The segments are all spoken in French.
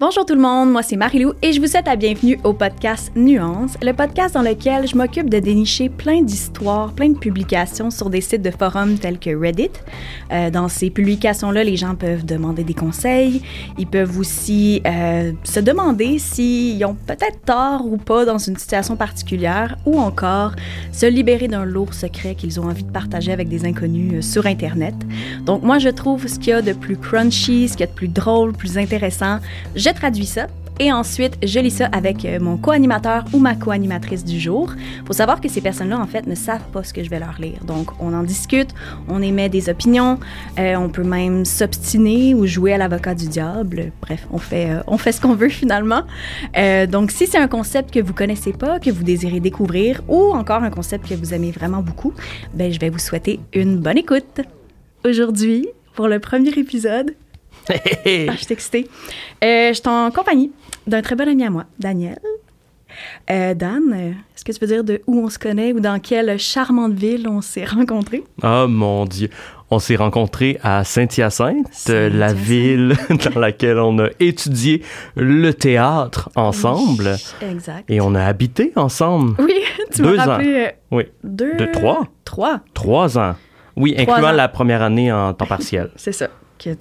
Bonjour tout le monde, moi c'est Marilou et je vous souhaite la bienvenue au podcast Nuance, le podcast dans lequel je m'occupe de dénicher plein d'histoires, plein de publications sur des sites de forums tels que Reddit. Euh, dans ces publications-là, les gens peuvent demander des conseils, ils peuvent aussi euh, se demander s'ils ont peut-être tort ou pas dans une situation particulière ou encore se libérer d'un lourd secret qu'ils ont envie de partager avec des inconnus euh, sur Internet. Donc moi je trouve ce qu'il y a de plus crunchy, ce qu'il y a de plus drôle, plus intéressant. Traduis ça et ensuite je lis ça avec euh, mon co-animateur ou ma co-animatrice du jour. Faut savoir que ces personnes-là en fait ne savent pas ce que je vais leur lire. Donc on en discute, on émet des opinions, euh, on peut même s'obstiner ou jouer à l'avocat du diable. Bref, on fait euh, on fait ce qu'on veut finalement. Donc si c'est un concept que vous connaissez pas, que vous désirez découvrir ou encore un concept que vous aimez vraiment beaucoup, ben je vais vous souhaiter une bonne écoute. Aujourd'hui, pour le premier épisode, ah, je suis excitée. Euh, je suis en compagnie d'un très bon ami à moi, Daniel. Euh, Dan, euh, est-ce que tu peux dire de où on se connaît ou dans quelle charmante ville on s'est rencontrés? Oh mon Dieu. On s'est rencontrés à Saint-Hyacinthe, la ville dans laquelle on a étudié le théâtre ensemble. Oui, exact. Et on a habité ensemble. Oui, tu m'as Deux ans. rappelé euh, Oui. deux... De trois? Trois, Trois ans. Oui, Trois incluant ans. la première année en temps partiel. c'est ça.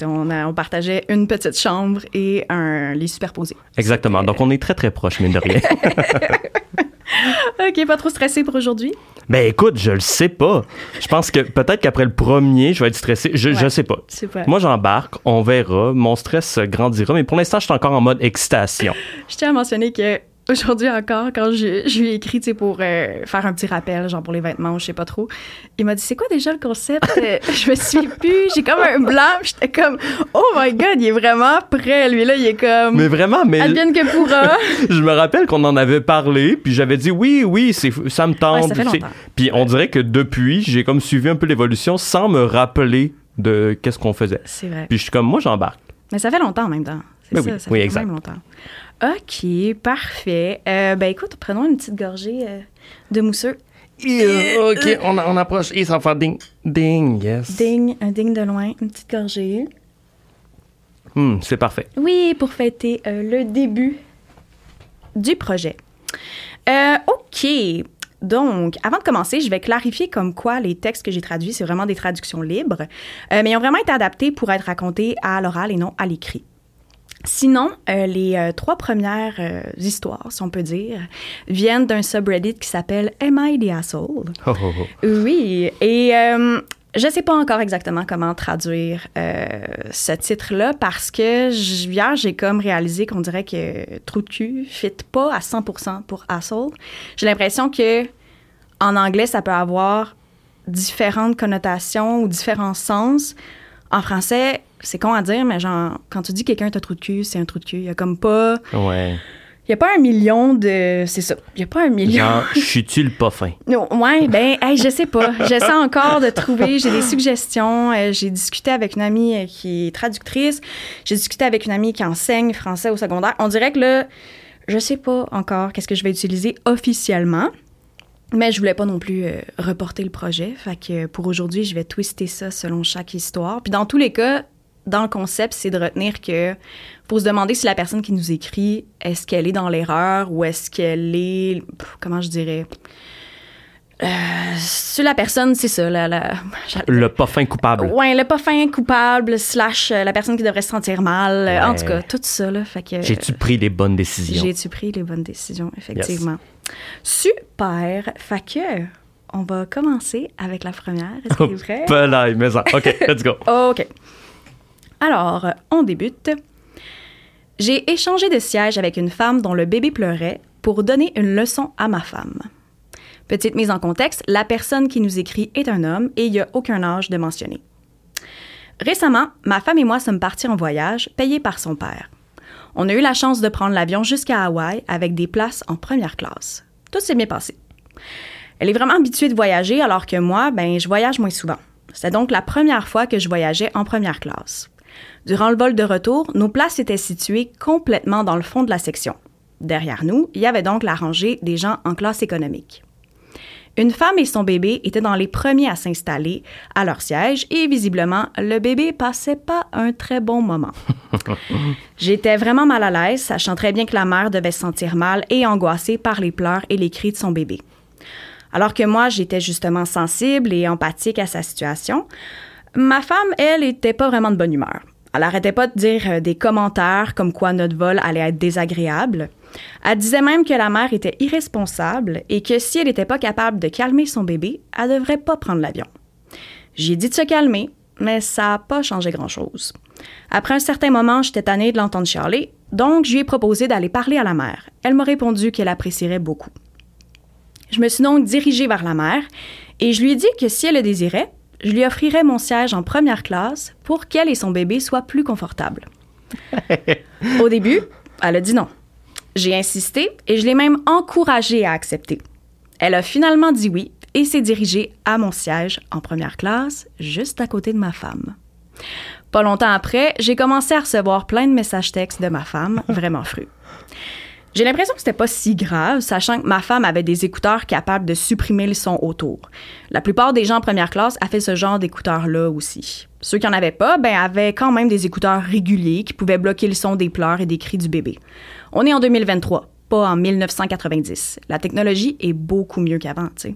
On, a- on partageait une petite chambre et un lit superposé. Exactement. Donc on est très très proches, mine de rien. OK, pas trop stressé pour aujourd'hui? ben écoute, je le sais pas. Je pense que peut-être qu'après le premier, je vais être stressé. Je, je Ouais. sais pas. Moi, j'embarque, on verra. Mon stress euh, grandira, mais pour l'instant, je suis encore en mode excitation. Je tiens à mentionner que aujourd'hui encore, quand je, je lui ai écrit, tu sais, pour euh, faire un petit rappel, genre pour les vêtements, je sais pas trop, il m'a dit c'est quoi déjà le concept? Euh, Je me suis plus, j'ai comme un blanc, j'étais comme oh my god, il est vraiment prêt, lui là, il est comme Mais vraiment, mais advienne que pourra. je me rappelle qu'on en avait parlé, puis j'avais dit oui, oui, c'est, ça me tente. Ouais, puis on dirait que depuis, j'ai comme suivi un peu l'évolution sans me rappeler de qu'est-ce qu'on faisait. C'est vrai. Puis je suis comme, moi, j'embarque. Mais ça fait longtemps en même temps. Ben ça, oui, ça oui, fait exact. quand même longtemps. OK, parfait. Euh, ben écoute, prenons une petite gorgée euh, de mousseux. ok, on, on approche. Et ça va faire ding, ding, yes. Ding, un ding de loin, une petite gorgée. Hmm, c'est parfait. Oui, pour fêter euh, le début du projet. Euh, OK. Donc, avant de commencer, je vais clarifier comme quoi les textes que j'ai traduits, c'est vraiment des traductions libres, mais ils ont vraiment été adaptés pour être racontés à l'oral et non à l'écrit. Sinon, euh, les euh, trois premières euh, histoires, si on peut dire, viennent d'un subreddit qui s'appelle Am I the Asshole? Oh, oh, oh. Oui, et je sais pas encore exactement comment traduire ce titre-là parce que hier, j'ai comme réalisé qu'on dirait que Trou de cul fit pas à 100% pour asshole. J'ai l'impression que en anglais, ça peut avoir différentes connotations ou différents sens. En français, c'est con à dire, mais genre, quand tu dis quelqu'un t'a trou de cul, c'est un trou de cul. Il y a comme pas... Ouais. Il y a pas un million de... C'est ça. Il y a pas un million... Genre, je suis-tu le pas fin? Non, ouais, ben, hey, je sais pas. J'essaie encore de trouver. J'ai des suggestions. Euh, j'ai discuté avec une amie euh, qui est traductrice. J'ai discuté avec une amie qui enseigne français au secondaire. On dirait que là, je sais pas encore qu'est-ce que je vais utiliser officiellement. Mais je voulais pas non plus euh, reporter le projet. Fait que pour aujourd'hui, je vais twister ça selon chaque histoire. Puis dans tous les cas, dans le concept, c'est de retenir que faut se demander si la personne qui nous écrit, est-ce qu'elle est dans l'erreur ou est-ce qu'elle est, comment je dirais, euh, sur la personne, c'est ça, la, la, Le pas fin coupable. Ouais, le pas fin coupable, slash euh, la personne qui devrait se sentir mal. Euh, En tout cas, tout ça, là. Fait que. J'ai-tu pris les bonnes décisions? J'ai-tu pris les bonnes décisions, effectivement. Super. Fait que, on va commencer avec la première. Est-ce que t'es prêt? Mais ça. OK, let's go. OK. Alors, on débute. J'ai échangé de siège avec une femme dont le bébé pleurait pour donner une leçon à ma femme. Petite mise en contexte, la personne qui nous écrit est un homme et il n'y a aucun âge de mentionner. Récemment, ma femme et moi sommes partis en voyage, payé par son père. On a eu la chance de prendre l'avion jusqu'à Hawaï avec des places en première classe. Tout s'est bien passé. Elle est vraiment habituée de voyager alors que moi, ben, je voyage moins souvent. C'est donc la première fois que je voyageais en première classe. Durant le vol de retour, nos places étaient situées complètement dans le fond de la section. Derrière nous, il y avait donc la rangée des gens en classe économique. Une femme et son bébé étaient dans les premiers à s'installer à leur siège et visiblement, le bébé passait pas un très bon moment. J'étais vraiment mal à l'aise, sachant très bien que la mère devait se sentir mal et angoissée par les pleurs et les cris de son bébé. Alors que moi, j'étais justement sensible et empathique à sa situation, ma femme, elle, était pas vraiment de bonne humeur. Elle arrêtait pas de dire euh, des commentaires comme quoi notre vol allait être désagréable. Elle disait même que la mère était irresponsable et que si elle n'était pas capable de calmer son bébé, elle devrait pas prendre l'avion. J'ai dit de se calmer, mais ça n'a pas changé grand-chose. Après un certain moment, j'étais tannée de l'entendre chialer, donc je lui ai proposé d'aller parler à la mère. Elle m'a répondu qu'elle apprécierait beaucoup. Je me suis donc dirigée vers la mère et je lui ai dit que si elle le désirait, je lui offrirais mon siège en première classe pour qu'elle et son bébé soient plus confortables. Au début, elle a dit non. J'ai insisté et je l'ai même encouragée à accepter. Elle a finalement dit oui et s'est dirigée à mon siège en première classe, juste à côté de ma femme. Pas longtemps après, j'ai commencé à recevoir plein de messages textes de ma femme, vraiment fru. J'ai l'impression que c'était pas si grave, sachant que ma femme avait des écouteurs capables de supprimer le son autour. La plupart des gens en première classe avaient ce genre d'écouteurs-là aussi. Ceux qui en avaient pas, ben, avaient quand même des écouteurs réguliers qui pouvaient bloquer le son des pleurs et des cris du bébé. On est en 2023, pas en 1990. La technologie est beaucoup mieux qu'avant, tu sais.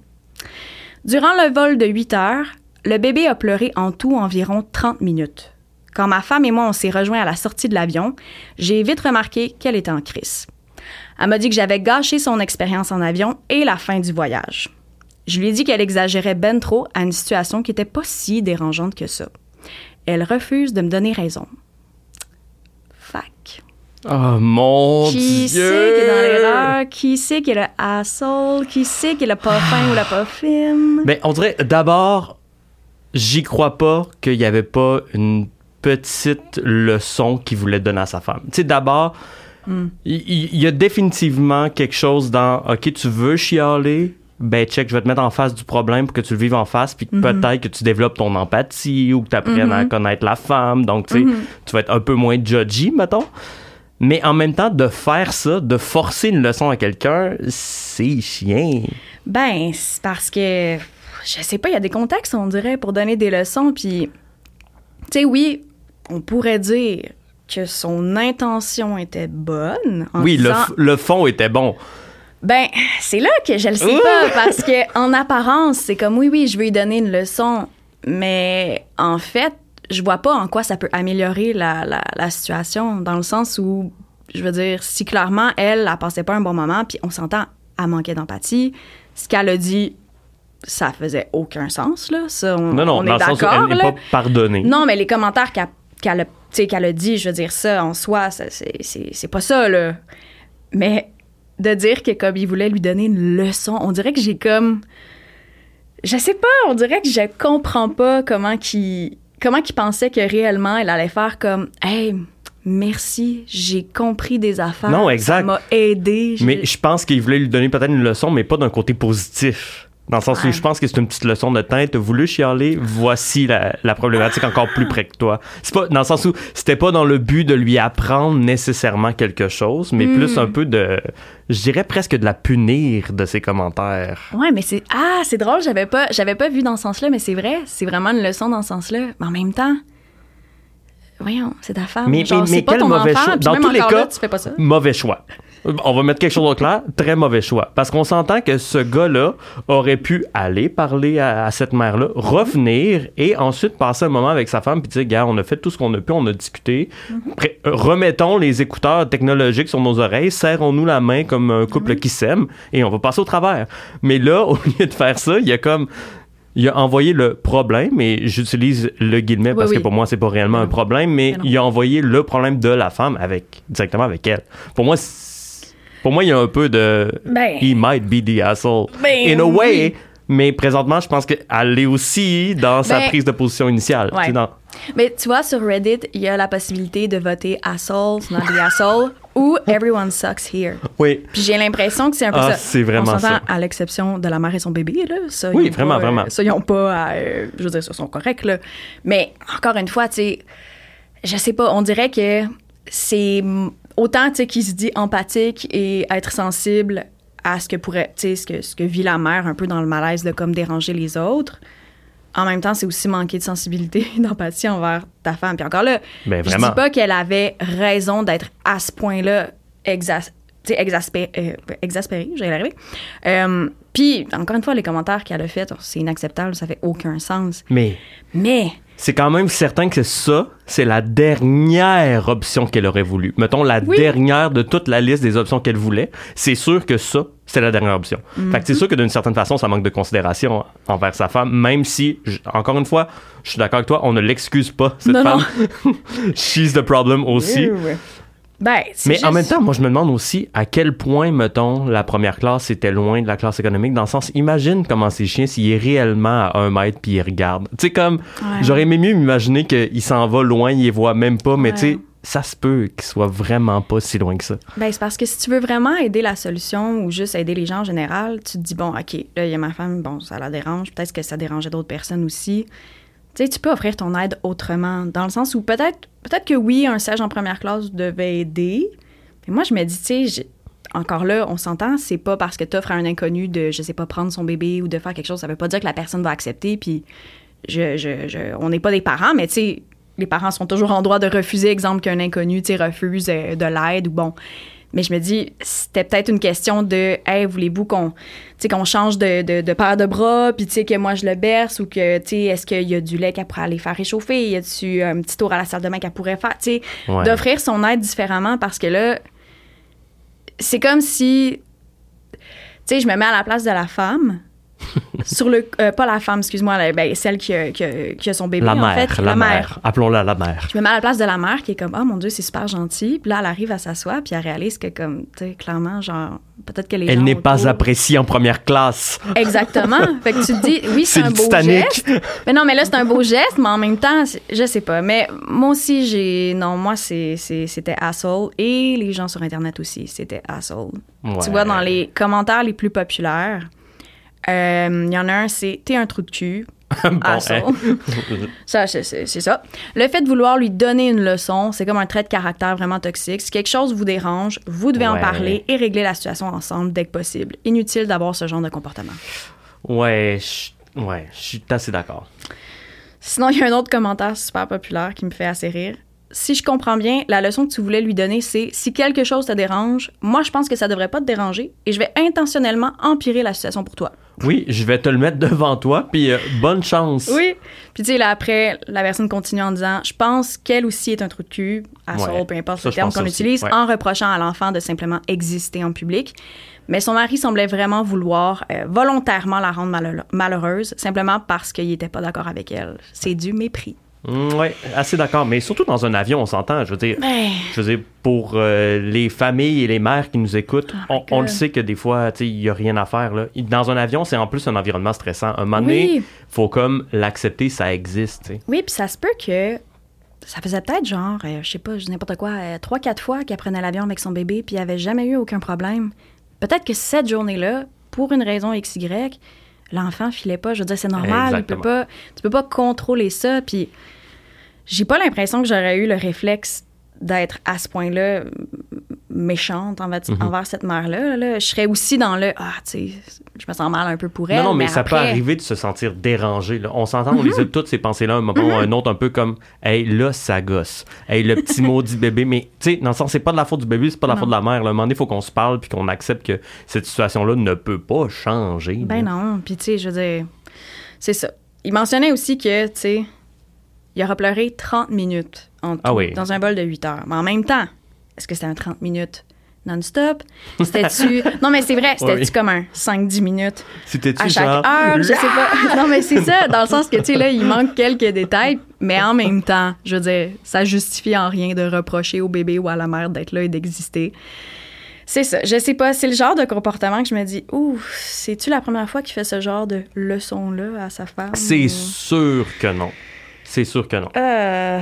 Durant le vol de 8 heures, le bébé a pleuré en tout environ 30 minutes. Quand ma femme et moi on s'est rejoints à la sortie de l'avion, j'ai vite remarqué qu'elle était en crise. Elle m'a dit que j'avais gâché son expérience en avion et la fin du voyage. Je lui ai dit qu'elle exagérait ben trop à une situation qui n'était pas si dérangeante que ça. Elle refuse de me donner raison. Fac. Oh mon Qui Dieu! sait qui est dans l'erreur? Qui sait qui est le asshole? Qui sait qui est le pas fin ou la pas fine? Mais on dirait, d'abord, j'y crois pas qu'il y avait pas une petite leçon qu'il voulait donner à sa femme. Tu sais, d'abord, Hmm. il y, a définitivement quelque chose dans, OK, tu veux chialer, ben check, je vais te mettre en face du problème pour que tu le vives en face, puis Mhm. peut-être que tu développes ton empathie ou que tu apprennes à Mhm. connaître la femme. Donc, tu sais, Mhm. tu vas être un peu moins judgy, mettons. Mais en même temps, de faire ça, de forcer une leçon à quelqu'un, c'est chien. Ben, c'est parce que, je sais pas, il y a des contextes, on dirait, pour donner des leçons. Puis, tu sais, oui, on pourrait dire que son intention était bonne. en Oui, le, disant, le fond était bon. Ben, c'est là que je le sais pas, parce que en apparence, c'est comme oui, oui, je vais lui donner une leçon, mais en fait, je vois pas en quoi ça peut améliorer la, la, la situation, dans le sens où, je veux dire, si clairement, elle, elle passait pas un bon moment, puis on s'entend, elle manquait d'empathie, ce qu'elle a dit, ça faisait aucun sens, là. Ça, on, Non, non, on dans est le sens où elle n'est pas pardonnée. Non, mais les commentaires qu'elle qu'elle a, qu'elle a dit, je veux dire, ça en soi, c'est- pas ça, là. Mais de dire que comme il voulait lui donner une leçon, on dirait que j'ai comme. Je sais pas, on dirait que je comprends pas comment qu'il comment qu'il pensait que réellement elle allait faire comme Hey, merci, j'ai compris des affaires. Non, exact. Ça m'a aidé. Mais je pense qu'il voulait lui donner peut-être une leçon, mais pas d'un côté positif. Dans le sens où je pense que c'est une petite leçon de teint. T'as voulu chialer, voici la, la problématique encore plus près que toi. C'est pas dans le sens où c'était pas dans le but de lui apprendre nécessairement quelque chose, mais Mm. plus un peu de, je dirais presque de la punir de ses commentaires. Ouais, mais c'est ah, c'est drôle, j'avais pas j'avais pas vu dans ce sens-là, mais c'est vrai, c'est vraiment une leçon dans ce sens-là. Mais en même temps, voyons, c'est ta femme. Mais- Genre, mais- c'est mais pas quel ton mauvais enfant, choix. Dans tous les cas, là, tu fais pas ça. Mauvais choix. On va mettre quelque chose au clair. Très mauvais choix. Parce qu'on s'entend que ce gars-là aurait pu aller parler à, à cette mère-là, revenir et ensuite passer un moment avec sa femme puis dire, gars, on a fait tout ce qu'on a pu, on a discuté. Remettons les écouteurs technologiques sur nos oreilles, serrons-nous la main comme un couple qui s'aime et on va passer au travers. Mais là, au lieu de faire ça, il y a comme il a envoyé le problème, et j'utilise le guillemet Oui, parce oui. que pour moi, c'est pas réellement un problème, mais Mais il a envoyé le problème de la femme avec, directement avec elle. Pour moi, c'est- pour moi, il y a un peu de Ben. he might be the asshole Ben in a way, oui. mais présentement, je pense qu'elle est aussi dans sa Ben. prise de position initiale. Ouais. Tu sais, dans- Mais tu vois, sur Reddit, il y a la possibilité de voter asshole, not the asshole, ou everyone sucks here. Oui. Puis j'ai l'impression que c'est un peu Ah, ça. c'est vraiment On ça. à l'exception de la mère et son bébé, là. Ça, Oui, vraiment, pas, euh, vraiment. Ça, ils ont pas à, euh, je veux dire, ça sont corrects, là. Mais encore une fois, tu sais, je sais pas, on dirait que c'est autant, tu sais, qui se dit empathique et être sensible à ce que pourrait, tu sais, ce que, ce que vit la mère un peu dans le malaise de comme déranger les autres. En même temps, c'est aussi manquer de sensibilité, d'empathie envers ta femme. Puis encore là, Ben, je dis pas qu'elle avait raison d'être à ce point-là exas tu sais, exaspé- euh, exaspérée, arriver. Euh, puis, encore une fois, les commentaires qu'elle a faits, c'est inacceptable, ça fait aucun sens. Mais Mais, c'est quand même certain que ça, c'est la dernière option qu'elle aurait voulu. Mettons la Oui. dernière de toute la liste des options qu'elle voulait. C'est sûr que ça, c'est la dernière option. Fait que c'est sûr que d'une certaine façon, ça manque de considération envers sa femme, même si, j- encore une fois, je suis d'accord avec toi, on ne l'excuse pas, cette Non, non. femme. She's the problem aussi. Ben, Mais en même temps, moi, je me demande aussi à quel point, mettons, la première classe était loin de la classe économique. Dans le sens, imagine comment c'est chien s'il est réellement à un mètre puis il regarde. Tu sais, comme, Ouais. j'aurais aimé mieux m'imaginer qu'il s'en va loin, il les voit même pas, mais Ouais. tu sais, ça se peut qu'il soit vraiment pas si loin que ça. Ben, c'est parce que si tu veux vraiment aider la solution ou juste aider les gens en général, tu te dis, bon, OK, là, il y a ma femme, bon, ça la dérange. Peut-être que ça dérangeait d'autres personnes aussi. Tu sais, tu peux offrir ton aide autrement, dans le sens où peut-être peut-être que oui, un siège en première classe devait aider. Mais moi, je me dis, tu sais, encore là, on s'entend, c'est pas parce que tu offres à un inconnu de, je sais pas, prendre son bébé ou de faire quelque chose, ça veut pas dire que la personne va accepter. Puis, je, je- on n'est pas des parents, mais tu sais, les parents sont toujours en droit de refuser, exemple, qu'un inconnu, tu sais, refuse euh, de l'aide ou bon. Mais je me dis, c'était peut-être une question de, hey, voulez-vous qu'on, qu'on change de, de, de paire de bras, puis tu sais, que moi je le berce, ou que, tu sais, est-ce qu'il y a du lait qu'elle pourrait aller faire réchauffer, y a-tu un petit tour à la salle de bain qu'elle pourrait faire, tu sais, Ouais. d'offrir son aide différemment parce que là, c'est comme si, tu sais, je me mets à la place de la femme. sur le euh, pas la femme excuse-moi la- ben, celle qui a, qui a- qui a son bébé La en mère, fait la, mère. Appelons-la la mère. je me mets à la place de la mère qui est comme, oh mon Dieu, c'est super gentil. Puis là, elle arrive à s'asseoir, puis elle réalise que, comme, tu sais, clairement, genre, peut-être que les gens Elle n'est pas appréciée en première classe. Exactement. fait que tu te dis, oui, c'est C'est un beau Titanic. geste. Mais non, mais là, c'est un beau geste, mais en même temps, je sais pas. Mais moi aussi, j'ai. Non, moi, c'est- c'est- c'était asshole. Et les gens sur Internet aussi, c'était asshole. Ouais. Tu vois, dans les commentaires les plus populaires, il y en a un, c'est T'es un trou de cul. Bon, asshole. hein. ça, c'est- ça. Le fait de vouloir lui donner une leçon, c'est comme un trait de caractère vraiment toxique. Si quelque chose vous dérange, vous devez en parler et régler la situation ensemble dès que possible. Inutile d'avoir ce genre de comportement. Ouais, je ouais, je suis assez d'accord. Sinon, il y a un autre commentaire super populaire qui me fait assez rire. Si je comprends bien, la leçon que tu voulais lui donner, c'est si quelque chose te dérange, moi je pense que ça devrait pas te déranger et je vais intentionnellement empirer la situation pour toi. Oui, je vais te le mettre devant toi, puis euh, bonne chance. Oui. Puis tu sais, là après, la personne continue en disant Je pense qu'elle aussi est un trou de cul, à Ouais. peu importe Ça, le terme qu'on utilise, Ouais. en reprochant à l'enfant de simplement exister en public. Mais son mari semblait vraiment vouloir euh, volontairement la rendre malheure- malheureuse, simplement parce qu'il n'était pas d'accord avec elle. C'est du mépris. Mm, ouais, assez d'accord. Mais surtout dans un avion, on s'entend. Je veux dire, Ben, je veux dire pour euh, les familles et les mères qui nous écoutent, Oh on, on le sait que des fois, il n'y a rien à faire. Là. Dans un avion, c'est en plus un environnement stressant. Un moment donné, Oui. faut comme l'accepter, ça existe. Oui, puis ça se peut que ça faisait peut-être genre, euh, je sais pas, n'importe quoi, euh, trois, quatre fois qu'elle prenait l'avion avec son bébé, puis il avait jamais eu aucun problème. Peut-être que cette journée-là, pour une raison XY, l'enfant filait pas. Je veux dire, c'est normal. Il peut pas, tu peux pas contrôler ça. Puis j'ai pas l'impression que j'aurais eu le réflexe d'être à ce point-là méchante envers, Mhm. envers cette mère-là. là. Je serais aussi dans le ah, tu sais, je me sens mal un peu pour elle. Non, non, mais, ça peut arriver de se sentir dérangé. là. On s'entend, on les a toutes ces pensées-là, un moment ou un autre, un peu comme Hey, là, ça gosse. Hey, le petit maudit bébé. Mais, tu sais, dans le sens, c'est pas de la faute du bébé, c'est pas de la Non. faute de la mère. là. À un moment donné, il faut qu'on se parle puis qu'on accepte que cette situation-là ne peut pas changer. Ben là. non. Puis, tu sais, je veux dire, c'est ça. Il mentionnait aussi que, tu sais, il aura pleuré 30 minutes en tout, Ah oui. dans un bol de 8 heures. Mais en même temps, est-ce que c'était un 30 minutes non-stop? C'était-tu. non, mais c'est vrai, c'était-tu Oui. comme un 5-10 minutes à chaque genre, heure? Je sais pas. non, mais c'est ça, dans le sens que, tu sais, là, il manque quelques détails, mais en même temps, je veux dire, ça justifie en rien de reprocher au bébé ou à la mère d'être là et d'exister. C'est ça. Je sais pas. C'est le genre de comportement que je me dis, ouh, c'est-tu la première fois qu'il fait ce genre de leçon-là à sa femme? C'est ou- sûr que non. C'est sûr que non. Euh.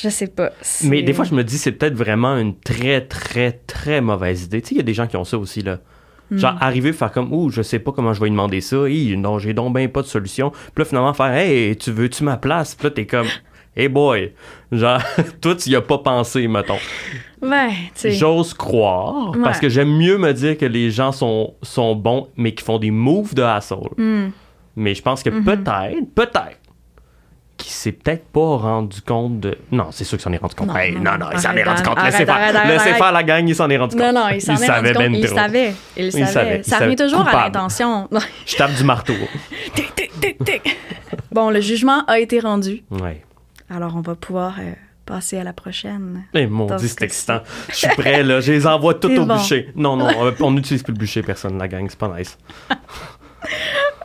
Je sais pas. Mais des fois, je me dis, c'est peut-être vraiment une très, très, très mauvaise idée. Tu sais, il y a des gens qui ont ça aussi, là. Genre, Hmm. arriver, faire comme, ouh, je sais pas comment je vais lui demander ça. Hi, non, j'ai donc ben pas de solution. Puis là, finalement, faire, hey, tu veux-tu ma place? Puis là, t'es comme, hey boy, genre, toi, tu y as pas pensé, mettons. Ouais, tu sais. J'ose croire, parce que j'aime mieux me dire que les gens sont, sont bons, mais qui font des moves de asshole. Hmm. Mais je pense que Mm-hmm. peut-être, peut-être, qu'il s'est peut-être pas rendu compte de. Non, c'est sûr qu'il s'en est rendu compte. Non, Hey, non, non, il s'en est rendu compte. Laissez faire, laissez faire la gang, il s'en est rendu compte. Non, non, il s'en est rendu savait compte. ben il savait. Il savait. Ça revient toujours à l'intention. Je tape du marteau. tic, tic, tic, tic. Bon, le jugement a été rendu. Ouais. Alors, on va pouvoir euh, passer à la prochaine. Eh, mon dieu, ce c'est excitant. Je suis prêt, là. Je les envoie C'est au bon. bûcher. Non, non, on n'utilise plus le bûcher, personne, la gang. C'est pas nice.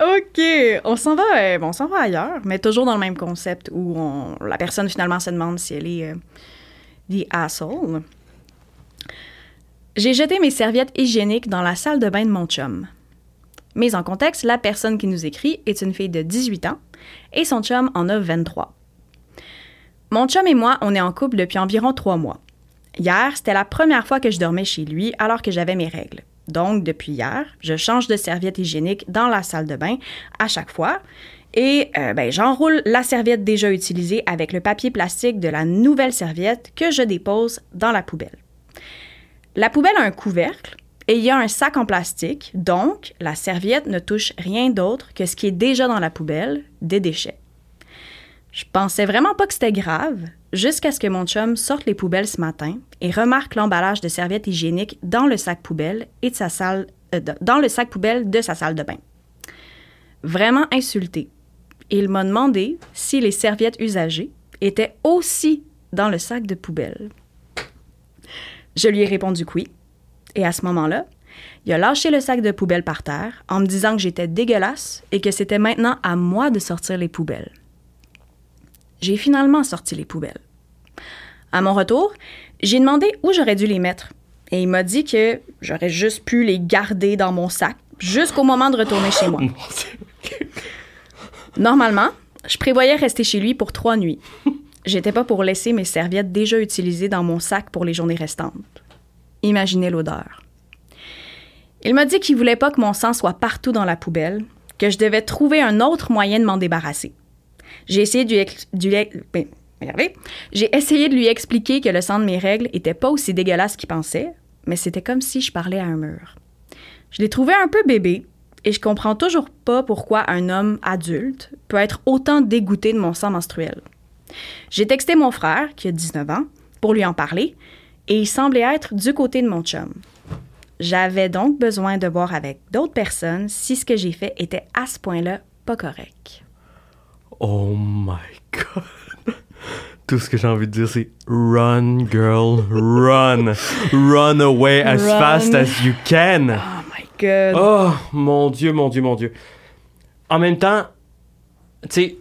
OK, on s'en va, euh, va ailleurs, mais toujours dans le même concept où la personne finalement se demande si elle est euh, the asshole. J'ai jeté mes serviettes hygiéniques dans la salle de bain de mon chum. Mais en contexte, la personne qui nous écrit est une fille de 18 ans et son chum en a 23. Mon chum et moi, on est en couple depuis environ trois mois. Hier, c'était la première fois que je dormais chez lui alors que j'avais mes règles. Donc, depuis hier, je change de serviette hygiénique dans la salle de bain à chaque fois. Et euh, ben, j'enroule la serviette déjà utilisée avec le papier plastique de la nouvelle serviette que je dépose dans la poubelle. La poubelle a un couvercle et il y a un sac en plastique, donc la serviette ne touche rien d'autre que ce qui est déjà dans la poubelle, des déchets. Je pensais vraiment pas que c'était grave, jusqu'à ce que mon chum sorte les poubelles ce matin et remarque l'emballage de serviettes hygiéniques dans le sac poubelle de sa salle, euh, dans le sac poubelle de sa salle de bain. Vraiment insulté. Il m'a demandé si les serviettes usagées étaient aussi dans le sac de poubelle. Je lui ai répondu que oui. Et à ce moment-là, il a lâché le sac de poubelle par terre en me disant que j'étais dégueulasse et que c'était maintenant à moi de sortir les poubelles. J'ai finalement sorti les poubelles. À mon retour, j'ai demandé où j'aurais dû les mettre. Et il m'a dit que j'aurais juste pu les garder dans mon sac jusqu'au moment de retourner chez moi. Normalement, je prévoyais rester chez lui pour trois nuits. J'étais pas pour laisser mes serviettes déjà utilisées dans mon sac pour les journées restantes. Imaginez l'odeur. Il m'a dit qu'il voulait pas que mon sang soit partout dans la poubelle, que je devais trouver un autre moyen de m'en débarrasser. Ben. J'ai essayé de lui expliquer que le sang de mes règles était pas aussi dégueulasse qu'il pensait, mais c'était comme si je parlais à un mur. Je l'ai trouvé un peu bébé et je comprends toujours pas pourquoi un homme adulte peut être autant dégoûté de mon sang menstruel. J'ai texté mon frère, qui a 19 ans, pour lui en parler, et il semblait être du côté de mon chum. J'avais donc besoin de voir avec d'autres personnes si ce que j'ai fait était à ce point-là pas correct. Oh my god. Tout ce que j'ai envie de dire, c'est run, girl, run. run away as Run. fast as you can. Oh my god. Oh, mon Dieu, mon Dieu, mon Dieu. En même temps, tu sais,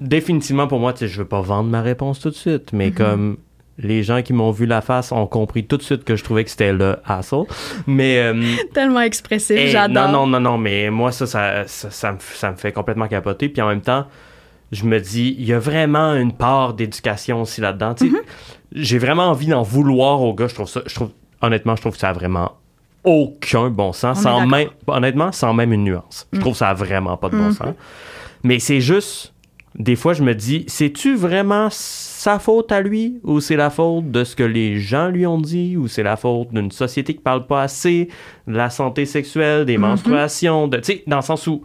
définitivement pour moi, tu sais, je veux pas vendre ma réponse tout de suite, mais comme les gens qui m'ont vu la face ont compris tout de suite que je trouvais que c'était le asshole. Mais. euh, Tellement expressif, Hey, j'adore. Non, non, non, non, mais moi, ça, ça, ça, ça me, ça me fait complètement capoter. Puis en même temps, je me dis, il y a vraiment une part d'éducation aussi là-dedans. Mm-hmm. J'ai vraiment envie d'en vouloir aux gars. Je trouve ça, je trouve, honnêtement, je trouve que ça a vraiment aucun bon sens. On Sans. Mm. même, honnêtement, sans même une nuance. Je trouve que ça a vraiment pas de bon Mm-hmm. sens. Mais c'est juste, des fois, je me dis, c'est-tu vraiment sa faute à lui ou c'est la faute de ce que les gens lui ont dit ou c'est la faute d'une société qui parle pas assez de la santé sexuelle, des menstruations, de, tu sais, dans le sens où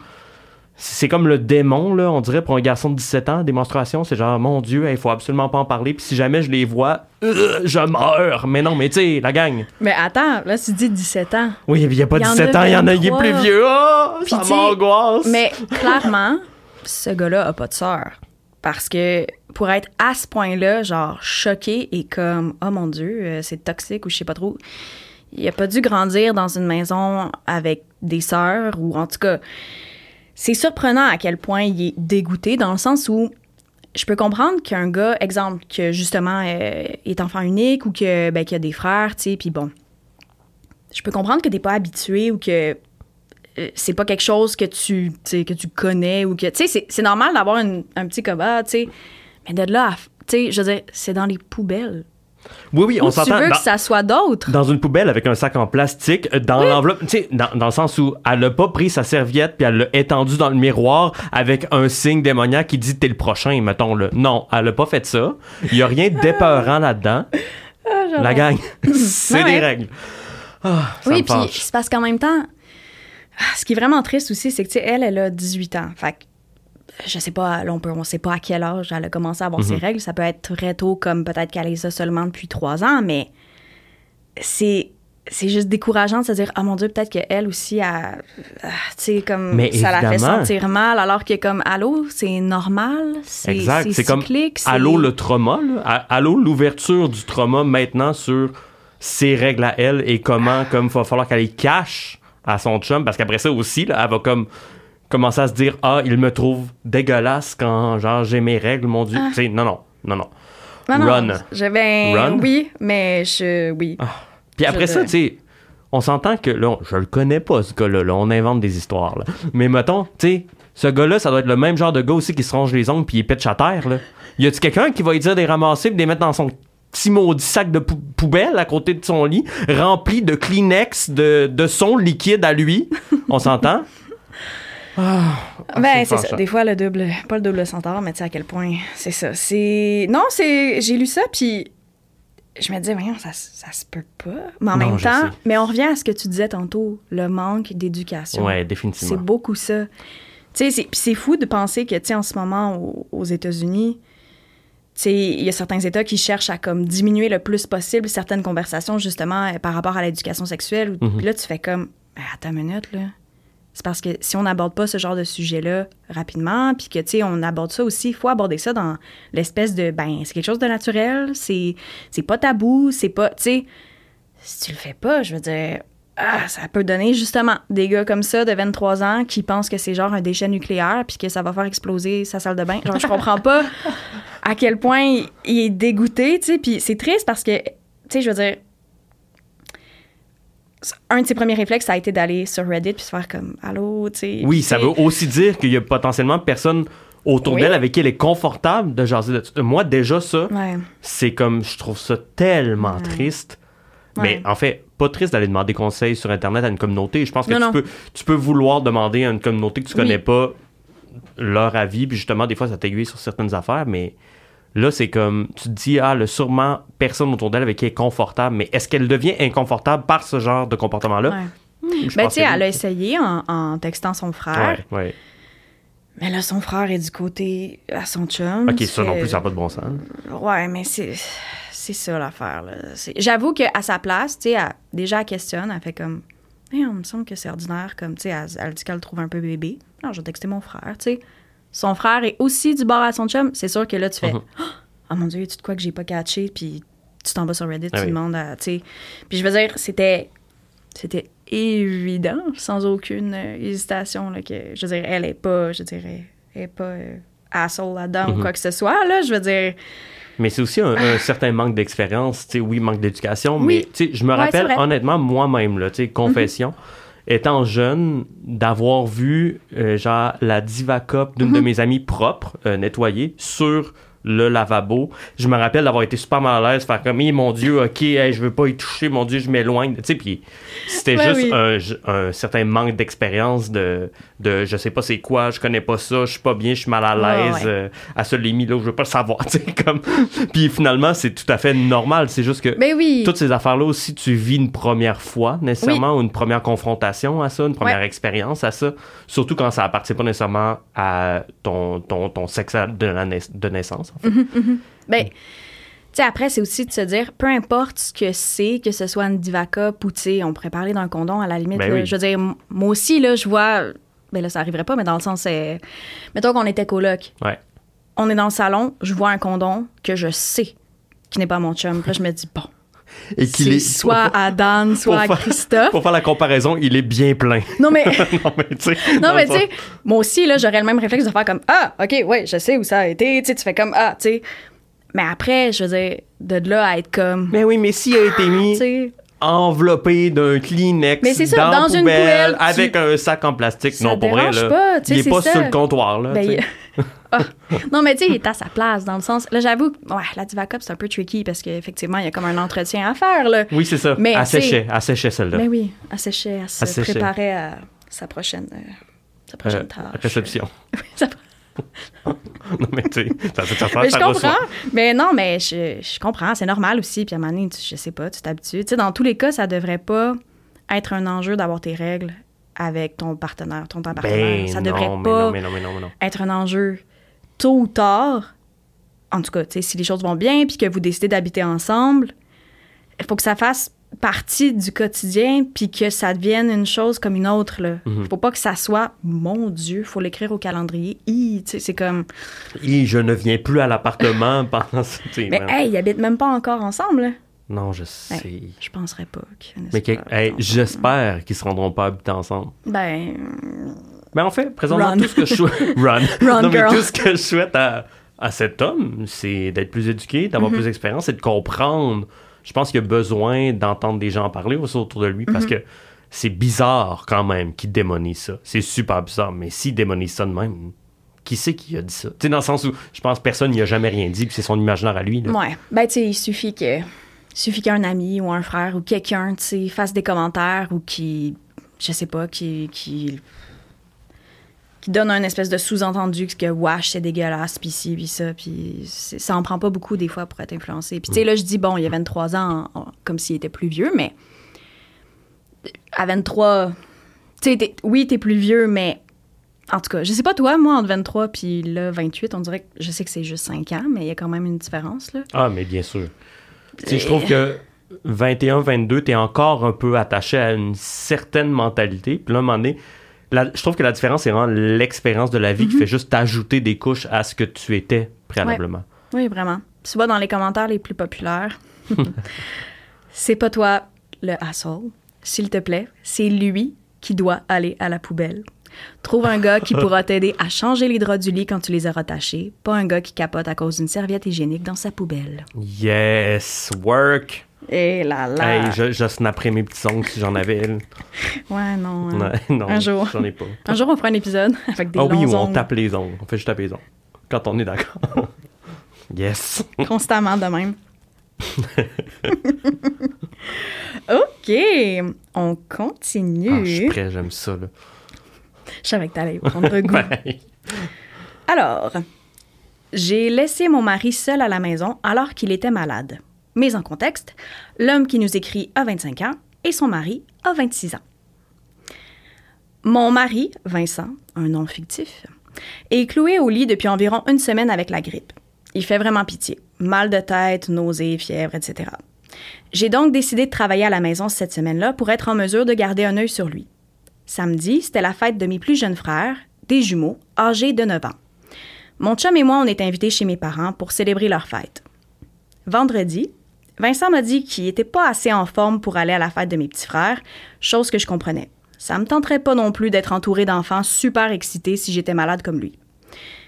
c'est comme le démon, là, on dirait, pour un garçon de 17 ans, des menstruations, c'est genre, mon Dieu, il faut absolument pas en parler, puis si jamais je les vois, euh, je meurs. Mais non, mais tu sais, la gang. Mais attends, là, tu dis 17 ans. Oui, il y a pas y en 17 a ans, il y en a, il est 23. plus vieux. Oh, Puis ça m'angoisse. Mais clairement, ce gars-là a pas de sœur. Parce que pour être à ce point-là, genre choqué et comme, oh mon Dieu, euh, c'est toxique ou je sais pas trop, il a pas dû grandir dans une maison avec des sœurs ou en tout cas, c'est surprenant à quel point il est dégoûté dans le sens où je peux comprendre qu'un gars, exemple, que justement euh, est enfant unique ou que ben, qu'il a des frères, tu sais, puis bon, je peux comprendre que t'es pas habitué ou que euh, c'est pas quelque chose que tu, que tu connais ou que, tu sais, c'est- normal d'avoir un petit combat, tu sais, mais de là, à tu sais, je veux dire, c'est dans les poubelles. Oui, oui, Ou on tu s'entend. veux dans- que ça soit d'autres. dans une poubelle avec un sac en plastique, euh, dans l'enveloppe, tu sais, dans, dans le sens où elle a pas pris sa serviette puis elle l'a étendue dans le miroir avec un signe démoniaque qui dit t'es le prochain, mettons-le. Non, elle a pas fait ça. Il y a rien d'épeurant là-dedans. La gang, c'est Ouais, des règles. Ah, ça Oui, puis c'est parce qu'en même temps, ah, ce qui est vraiment triste aussi, c'est que, tu sais, elle, elle a 18 ans. Fait je sais pas, là, on, peut, on sait pas à quel âge elle a commencé à avoir Mhm. ses règles. Ça peut être très tôt, comme peut-être qu'elle a ça seulement depuis 3 ans, mais c'est. C'est juste décourageant de se dire, ah mon Dieu, peut-être qu'elle aussi, a, ah, tu sais, comme Mais ça la fait sentir mal, alors que comme, allô, c'est normal, c'est Exact. C'est comme allô le trauma, là. A- allô l'ouverture du trauma maintenant sur ses règles à elle et comment, comme, va falloir qu'elle les cache à son chum parce qu'après ça aussi, là, elle va comme commencer à se dire ah il me trouve dégueulasse quand genre j'ai mes règles, mon dieu. Ah. Tu sais, non non non non. Non, non, Run. Je, ben, Run? oui, mais je, oui. Puis après Je- ça, tu sais, on s'entend que là, je le connais pas, ce gars-là. là. on invente des histoires. là. Mais mettons, tu sais, ce gars-là, ça doit être le même genre de gars aussi qui se ronge les ongles puis il pitch à terre. Là. Y a-tu quelqu'un qui va lui dire des ramasser puis des mettre dans son petit maudit sac de pou- poubelle à côté de son lit, rempli de Kleenex, de, de son liquide à lui? On s'entend? Ah, Ben, c'est ça. Des fois, le double, pas le double centaure, mais tu sais à quel point c'est ça. C'est. Non, c'est. J'ai lu ça, puis je me disais, voyons, ça, ça se peut pas. Mais en Non, même temps, mais on revient à ce que tu disais tantôt, le manque d'éducation. Ouais, C'est définitivement. beaucoup ça. Tu sais, c'est- puis c'est fou de penser que, tu sais, en ce moment, au- aux États-Unis, tu sais, il y a certains États qui cherchent à comme diminuer le plus possible certaines conversations, justement, par rapport à l'éducation sexuelle. Puis là, tu fais comme, Ben, attends une minute, là. C'est parce que si on n'aborde pas ce genre de sujet-là rapidement, puis que, tu sais, on aborde ça aussi, il faut aborder ça dans l'espèce de, ben, c'est quelque chose de naturel, c'est c'est pas tabou, c'est pas, tu sais, si tu le fais pas, je veux dire, ah, ça peut donner justement des gars comme ça de 23 ans qui pensent que c'est genre un déchet nucléaire puis que ça va faire exploser sa salle de bain. Genre, je comprends pas à quel point il, il est dégoûté, tu sais, puis c'est triste parce que, tu sais, je veux dire, un de ses premiers réflexes, ça a été d'aller sur Reddit puis se faire comme, allô, tu sais. Oui, ça veut aussi dire qu'il y a potentiellement personne autour Oui. d'elle avec qui elle est confortable de jaser de. Moi, déjà, ça, Ouais. c'est comme, je trouve ça tellement Ouais. triste. Ouais. Mais en fait, pas triste d'aller demander conseil sur Internet à une communauté. Je pense que Non, tu, non. Peux, tu peux vouloir demander à une communauté que tu Oui. connais pas leur avis, puis justement, des fois, ça t'aiguille sur certaines affaires, mais là, c'est comme, tu te dis, ah, le sûrement personne autour d'elle avec qui elle est confortable, mais est-ce qu'elle devient inconfortable par ce genre de comportement-là? Ouais. Hmm, je Ben, tu sais, elle a essayé en, en textant son frère, Ouais, ouais. mais là, son frère est du côté à son chum. Ok, ça non plus, ça n'a pas de bon sens. Ouais, mais c'est c'est ça l'affaire. là. J'avoue qu'à sa place, tu sais, déjà elle questionne, elle fait comme, Eh, on me semble que c'est ordinaire, comme, tu sais, elle, elle dit qu'elle le trouve un peu bébé. Alors, je vais texter mon frère, tu sais. Son frère est aussi du bord à son chum. C'est sûr que là, tu fais, Mhm. oh mon Dieu, tu de quoi que j'ai pas catché, puis tu t'en vas sur Reddit, Ah tu oui. demandes à. Puis je veux dire, c'était, c'était évident, sans aucune euh, hésitation, là, que, je veux dire, elle est pas, je dirais, elle est pas euh, asshole là-dedans ou Mhm. quoi que ce soit, là, je veux dire. Mais c'est aussi un, un certain manque d'expérience, tu sais, oui, manque d'éducation, Oui. mais tu sais, je me Ouais, rappelle honnêtement moi-même, là, tu sais, confession, étant jeune, d'avoir vu, euh, genre, la Diva Cup d'une de mes amies propres, euh, nettoyée, sur le lavabo. Je me rappelle d'avoir été super mal à l'aise, faire comme, mon Dieu, ok, hey, je veux pas y toucher, mon Dieu, je m'éloigne, tu sais, puis c'était Ouais, juste oui. un, un certain manque d'expérience de, de, je sais pas c'est quoi, je connais pas ça, je suis pas bien, je suis mal à Ouais, l'aise, ouais. euh, à ce limite là, je veux pas le savoir, tu sais, comme. Puis finalement, c'est tout à fait normal. C'est juste que Ben oui. toutes ces affaires-là aussi, tu vis une première fois, nécessairement, ou une première confrontation à ça, une première Ouais. expérience à ça. Surtout quand ça appartient pas nécessairement à ton, ton, ton sexe de, la nais- de naissance, en fait. Ben, tu sais, après, c'est aussi de se dire, peu importe ce que c'est, que ce soit une diva cup ou, tu sais, on pourrait parler d'un condom à la limite. Ben là. oui. Je veux dire, moi aussi, là, je vois. Ben là, ça arriverait pas, mais dans le sens, c'est. Mettons qu'on était coloc. Ouais. On est dans le salon, je vois un condom que je sais qui n'est pas mon chum. Puis là, je me dis, bon. Et C'est soit à Dan, soit à faire- Christophe. Pour faire la comparaison, il est bien plein. Non, mais. non, mais tu sais. Non, mais tu sais, moi aussi, là, j'aurais le même réflexe de faire comme Ah, OK, ouais, je sais où ça a été. Tu sais, tu fais comme Ah, tu sais. Mais après, je veux dire, de là à être comme. Mais oui, mais s'il a été Tu mis sais. Enveloppé d'un Kleenex Mais c'est ça, dans, dans la une poubelle, poubelle, tu- avec un sac en plastique. Ça non, pour vrai, là. pas, il est pas ça. sur le comptoir, là. Ben, Ah. Non, mais tu sais, il est à sa place, dans le sens. Là, j'avoue, que, ouais, la Diva Cup, c'est un peu tricky parce qu'effectivement, il y a comme un entretien à faire, là. Oui, c'est ça. Mais, elle séchait, elle séchait celle-là. Mais oui, elle séchait, elle se préparait à sa prochaine, euh, sa prochaine Euh, tâche. réception. Oui, ça- non, mais tu sais, ça fait ça, mais je comprends. reçoit. Mais non, mais je, je comprends. C'est normal aussi. Puis à un moment donné, tu- je sais pas, tu t'habitues. Tu sais, dans tous les cas, ça devrait pas être un enjeu d'avoir tes règles avec ton partenaire, ton, ton partenaire. Ben ça devrait non, pas non, mais non, mais non, mais non. être un enjeu tôt ou tard. En tout cas, tu sais, si les choses vont bien puis que vous décidez d'habiter ensemble, il faut que ça fasse partie du quotidien puis que ça devienne une chose comme une autre. Là. Mhm. Faut pas que ça soit, mon Dieu, faut l'écrire au calendrier. Sais, c'est comme, Et je ne viens plus à l'appartement pendant ce mais hey, ils habitent même pas encore ensemble. là. Non, je sais. Hey, je penserais pas qu'ils Mais que- par hey, j'espère qu'ils se rendront pas habiter ensemble. Ben, Mais en fait, présentement, Run. tout ce que je souhaite. Run. Run, non, mais girl. tout ce que je souhaite à, à cet homme, c'est d'être plus éduqué, d'avoir Mhm. plus d'expérience et de comprendre. Je pense qu'il a besoin d'entendre des gens parler aussi autour de lui Mhm. parce que c'est bizarre quand même qu'il démonise ça. C'est super bizarre, mais s'il démonise ça de même, qui c'est qui a dit ça? Tu sais, dans le sens où je pense que personne n'y a jamais rien dit, puis c'est son imaginaire à lui. là. ouais. Ben, tu sais, il suffit que, il suffit qu'un ami ou un frère ou quelqu'un, tu fasse des commentaires ou qui, je sais pas, qui, qui, qui donne un espèce de sous-entendu que wash, c'est dégueulasse, puis ci, puis ça, puis ça en prend pas beaucoup des fois pour être influencé. Puis, tu sais, là, je dis, bon, il y a 23 ans, comme s'il était plus vieux, mais à 23, tu sais, t'es- oui, t'es plus vieux, mais en tout cas, je sais pas toi, moi, entre 23 puis là, 28, on dirait que je sais que c'est juste 5 ans, mais il y a quand même une différence, là. Ah, mais bien sûr. Tu je trouve que 21, 22, t'es encore un peu attaché à une certaine mentalité. Puis là, à un moment donné, la- je trouve que la différence, c'est vraiment l'expérience de la vie Mhm. qui fait juste t'ajouter des couches à ce que tu étais préalablement. Oui, vraiment. Tu vois dans les commentaires les plus populaires, c'est pas toi le asshole, s'il te plaît, c'est lui qui doit aller à la poubelle. Trouve un gars qui pourra t'aider à changer les draps du lit quand tu les auras tachés, pas un gars qui capote à cause d'une serviette hygiénique dans sa poubelle. Yes, work. Et là là. Hey, je, je snapperais mes petits ongles si j'en avais. Ouais, non. hein. Non, Un jour. J'en ai pas. Un jour, on fera un épisode avec des Ah oui, où on tape les ongles. On fait juste taper les ongles. Quand on est d'accord. yes. constamment de même. OK, on continue. Ah, je suis prêt, j'aime ça. Là. Je savais que t'allais prendre goût. Ben, Alors, j'ai laissé mon mari seul à la maison alors qu'il était malade. Mais en contexte, l'homme qui nous écrit a 25 ans et son mari a 26 ans. Mon mari, Vincent, un nom fictif, est cloué au lit depuis environ une semaine avec la grippe. Il fait vraiment pitié. Mal de tête, nausées, fièvre, etc. J'ai donc décidé de travailler à la maison cette semaine-là pour être en mesure de garder un œil sur lui. Samedi, c'était la fête de mes plus jeunes frères, des jumeaux, âgés de 9 ans. Mon chum et moi, on est invités chez mes parents pour célébrer leur fête. Vendredi, Vincent m'a dit qu'il n'était pas assez en forme pour aller à la fête de mes petits frères, chose que je comprenais. Ça me tenterait pas non plus d'être entouré d'enfants super excités si j'étais malade comme lui.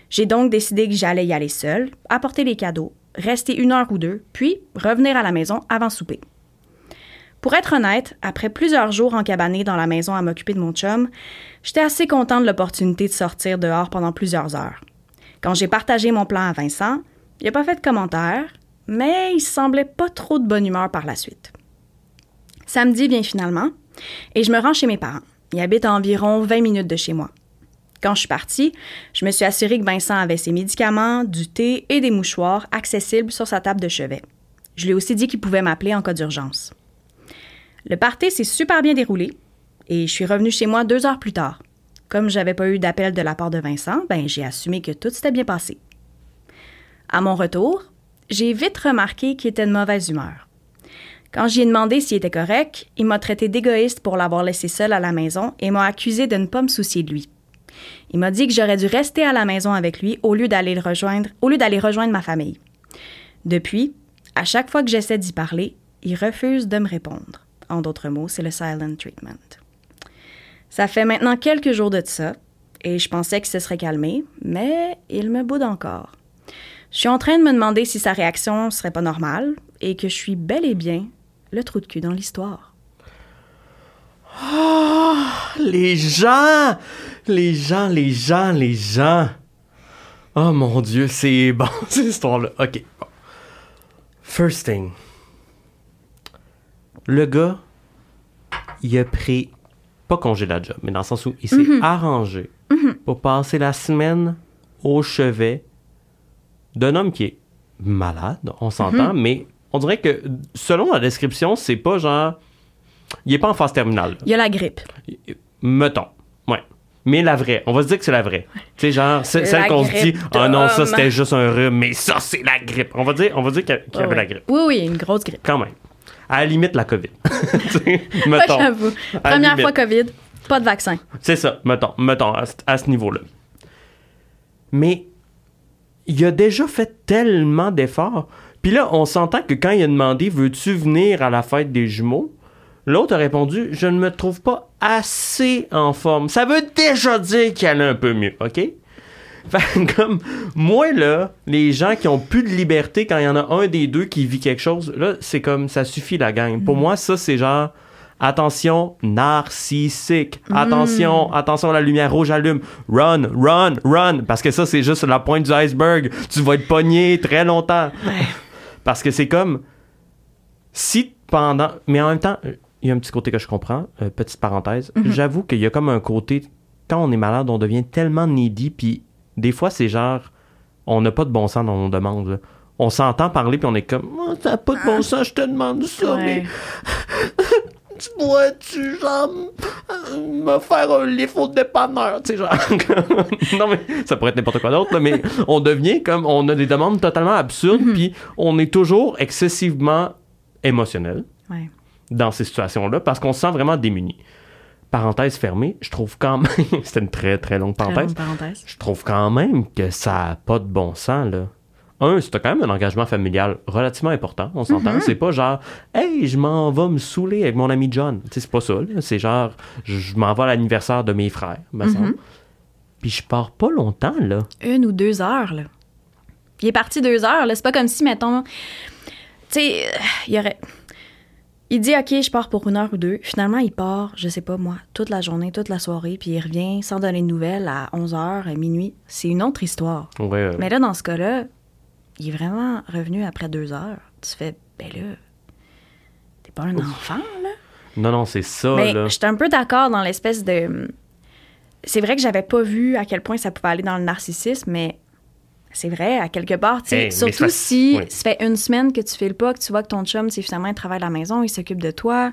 J'ai donc décidé que j'allais y aller seule, apporter les cadeaux, rester une heure ou deux, puis revenir à la maison avant souper. Pour être honnête, après plusieurs jours encabanés dans la maison à m'occuper de mon chum, j'étais assez content de l'opportunité de sortir dehors pendant plusieurs heures. Quand j'ai partagé mon plan à Vincent, il n'a pas fait de commentaire, mais il semblait pas trop de bonne humeur par la suite. Samedi vient finalement, et je me rends chez mes parents. Ils habitent à environ 20 minutes de chez moi. Quand je suis partie, je me suis assurée que Vincent avait ses médicaments, du thé et des mouchoirs accessibles sur sa table de chevet. Je lui ai aussi dit qu'il pouvait m'appeler en cas d'urgence. Le party s'est super bien déroulé et je suis revenue chez moi deux heures plus tard. Comme j'avais pas eu d'appel de la part de Vincent, ben j'ai assumé que tout s'était bien passé. À mon retour, j'ai vite remarqué qu'il était de mauvaise humeur. Quand j'y ai demandé s'il était correct, il m'a traité d'égoïste pour l'avoir laissé seul à la maison et m'a accusé de ne pas me soucier de lui. Il m'a dit que j'aurais dû rester à la maison avec lui au lieu d'aller le rejoindre, au lieu d'aller rejoindre ma famille. Depuis, à chaque fois que j'essaie d'y parler, il refuse de me répondre. En d'autres mots, c'est le silent treatment. Ça fait maintenant quelques jours de ça, et je pensais que ce serait calmé, mais il me boude encore. Je suis en train de me demander si sa réaction serait pas normale, et que je suis bel et bien le trou de cul dans l'histoire. Les gens! Les gens, les gens, les gens! Oh mon Dieu, c'est bon, cette histoire-là. OK. First thing. Le gars, il a pris, pas congé de la job, mais dans le sens où il s'est arrangé pour passer la semaine au chevet d'un homme qui est malade, on s'entend, mais on dirait que selon la description, c'est pas genre. Il est pas en phase terminale. Il y a la grippe. Mettons. Ouais. Mais la vraie. On va se dire que c'est la vraie. Tu sais, genre, celle qu'on se dit, ah non, ça c'était juste un rhume, mais ça c'est la grippe. On va dire, on va dire qu'il y y avait Ouais. la grippe. Oui, oui, une grosse grippe. Quand même. À la limite, la COVID. Ouais, mettons. j'avoue. Première fois COVID, pas de vaccin. C'est ça, mettons, mettons, à, ce- à ce niveau-là. Mais il a déjà fait tellement d'efforts. Puis là, on s'entend que quand il a demandé Veux-tu venir à la fête des jumeaux? L'autre a répondu Je ne me trouve pas assez en forme. Ça veut déjà dire qu'il allait un peu mieux, OK? Fait comme moi, là, les gens qui ont plus de liberté quand il y en a un des deux qui vit quelque chose, là, c'est comme ça suffit la gang. Pour moi, ça, c'est genre attention, narcissique. Attention, attention, la lumière rouge allume. Run, run, run. Parce que ça, c'est juste la pointe du iceberg. Tu vas être pogné très longtemps. Parce que c'est comme si pendant. Mais en même temps, il y a un petit côté que je comprends. euh, petite parenthèse. J'avoue qu'il y a comme un côté. Quand on est malade, on devient tellement needy. Puis des fois, c'est genre. On n'a pas de bon sens dans nos demandes. là. On s'entend parler, puis on est comme. Oh, ça n'a pas de bon sens, je te demande ça, mais. tu pourrais-tu, genre, me faire un lift au dépanneur, tu sais, genre. non, mais ça pourrait être n'importe quoi d'autre, là, mais on devient comme, on a des demandes totalement absurdes, puis on est toujours excessivement émotionnel Ouais. dans ces situations-là parce qu'on se sent vraiment démuni. Parenthèse fermée, je trouve quand même, c'était une très très longue Très parenthèse, longue parenthèse. je trouve quand même que ça n'a pas de bon sens, là. Un, c'est quand même un engagement familial relativement important, on s'entend. C'est pas genre, hey, je m'en vais me saouler avec mon ami John. C'est pas ça. C'est genre, je, m'en vais à l'anniversaire de mes frères, me semble. Puis je pars pas longtemps, là. Une ou deux heures, là. Il est parti deux heures, là. C'est pas comme si, mettons. Tu sais, il y aurait. Il dit, OK, je pars pour une heure ou deux. Finalement, il part, je sais pas moi, toute la journée, toute la soirée, puis il revient sans donner de nouvelles à 11 heures, à minuit. C'est une autre histoire. Ouais. Mais là, dans ce cas-là, il est vraiment revenu après deux heures. Tu fais, ben là, t'es pas un enfant, là. Non, non, c'est ça, Mais là. je suis un peu d'accord dans l'espèce de. C'est vrai que j'avais pas vu à quel point ça pouvait aller dans le narcissisme, mais c'est vrai, à quelque part. Hey, surtout ça- si oui. ça fait une semaine que tu files pas, que tu vois que ton chum, c'est finalement, il travaille à la maison, il s'occupe de toi.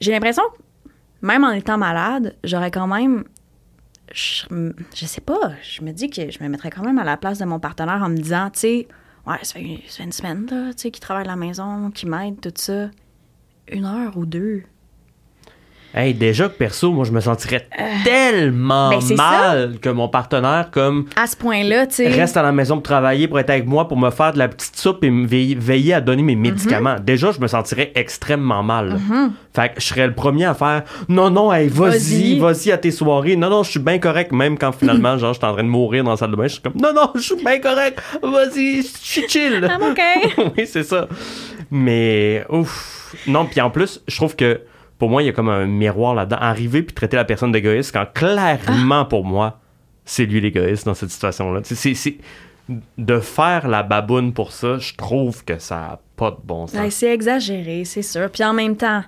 J'ai l'impression que même en étant malade, j'aurais quand même. Je, je sais pas, je me dis que je me mettrais quand même à la place de mon partenaire en me disant, tu sais, ouais, ça fait, une semaine, tu sais, qu'il travaille à la maison, qu'il m'aide, tout ça. Une heure ou deux. Hey, déjà que perso, moi, je me sentirais tellement ben, c'est mal que mon partenaire, comme, À ce point-là, tu sais. reste à la maison pour travailler, pour être avec moi, pour me faire de la petite soupe et me veiller, veiller à donner mes médicaments. Mhm. Déjà, je me sentirais extrêmement mal. là. Fait que je serais le premier à faire non, non, hey, vas-y, Vas-y. vas-y à tes soirées. Non, non, je suis bien correct, même quand finalement, genre, je suis en train de mourir dans la salle de bain. Je suis comme non, non, je suis bien correct. Vas-y, je suis chill. I'm okay. oui, c'est ça. Mais, ouf. Non, puis en plus, je trouve que pour moi, il y a comme un miroir là-dedans. Arriver puis traiter la personne d'égoïste quand clairement, pour moi, c'est lui l'égoïste dans cette situation-là. C'est, de faire la baboune pour ça, je trouve que ça n'a pas de bon sens. Ouais, c'est exagéré, c'est sûr. Puis en même temps,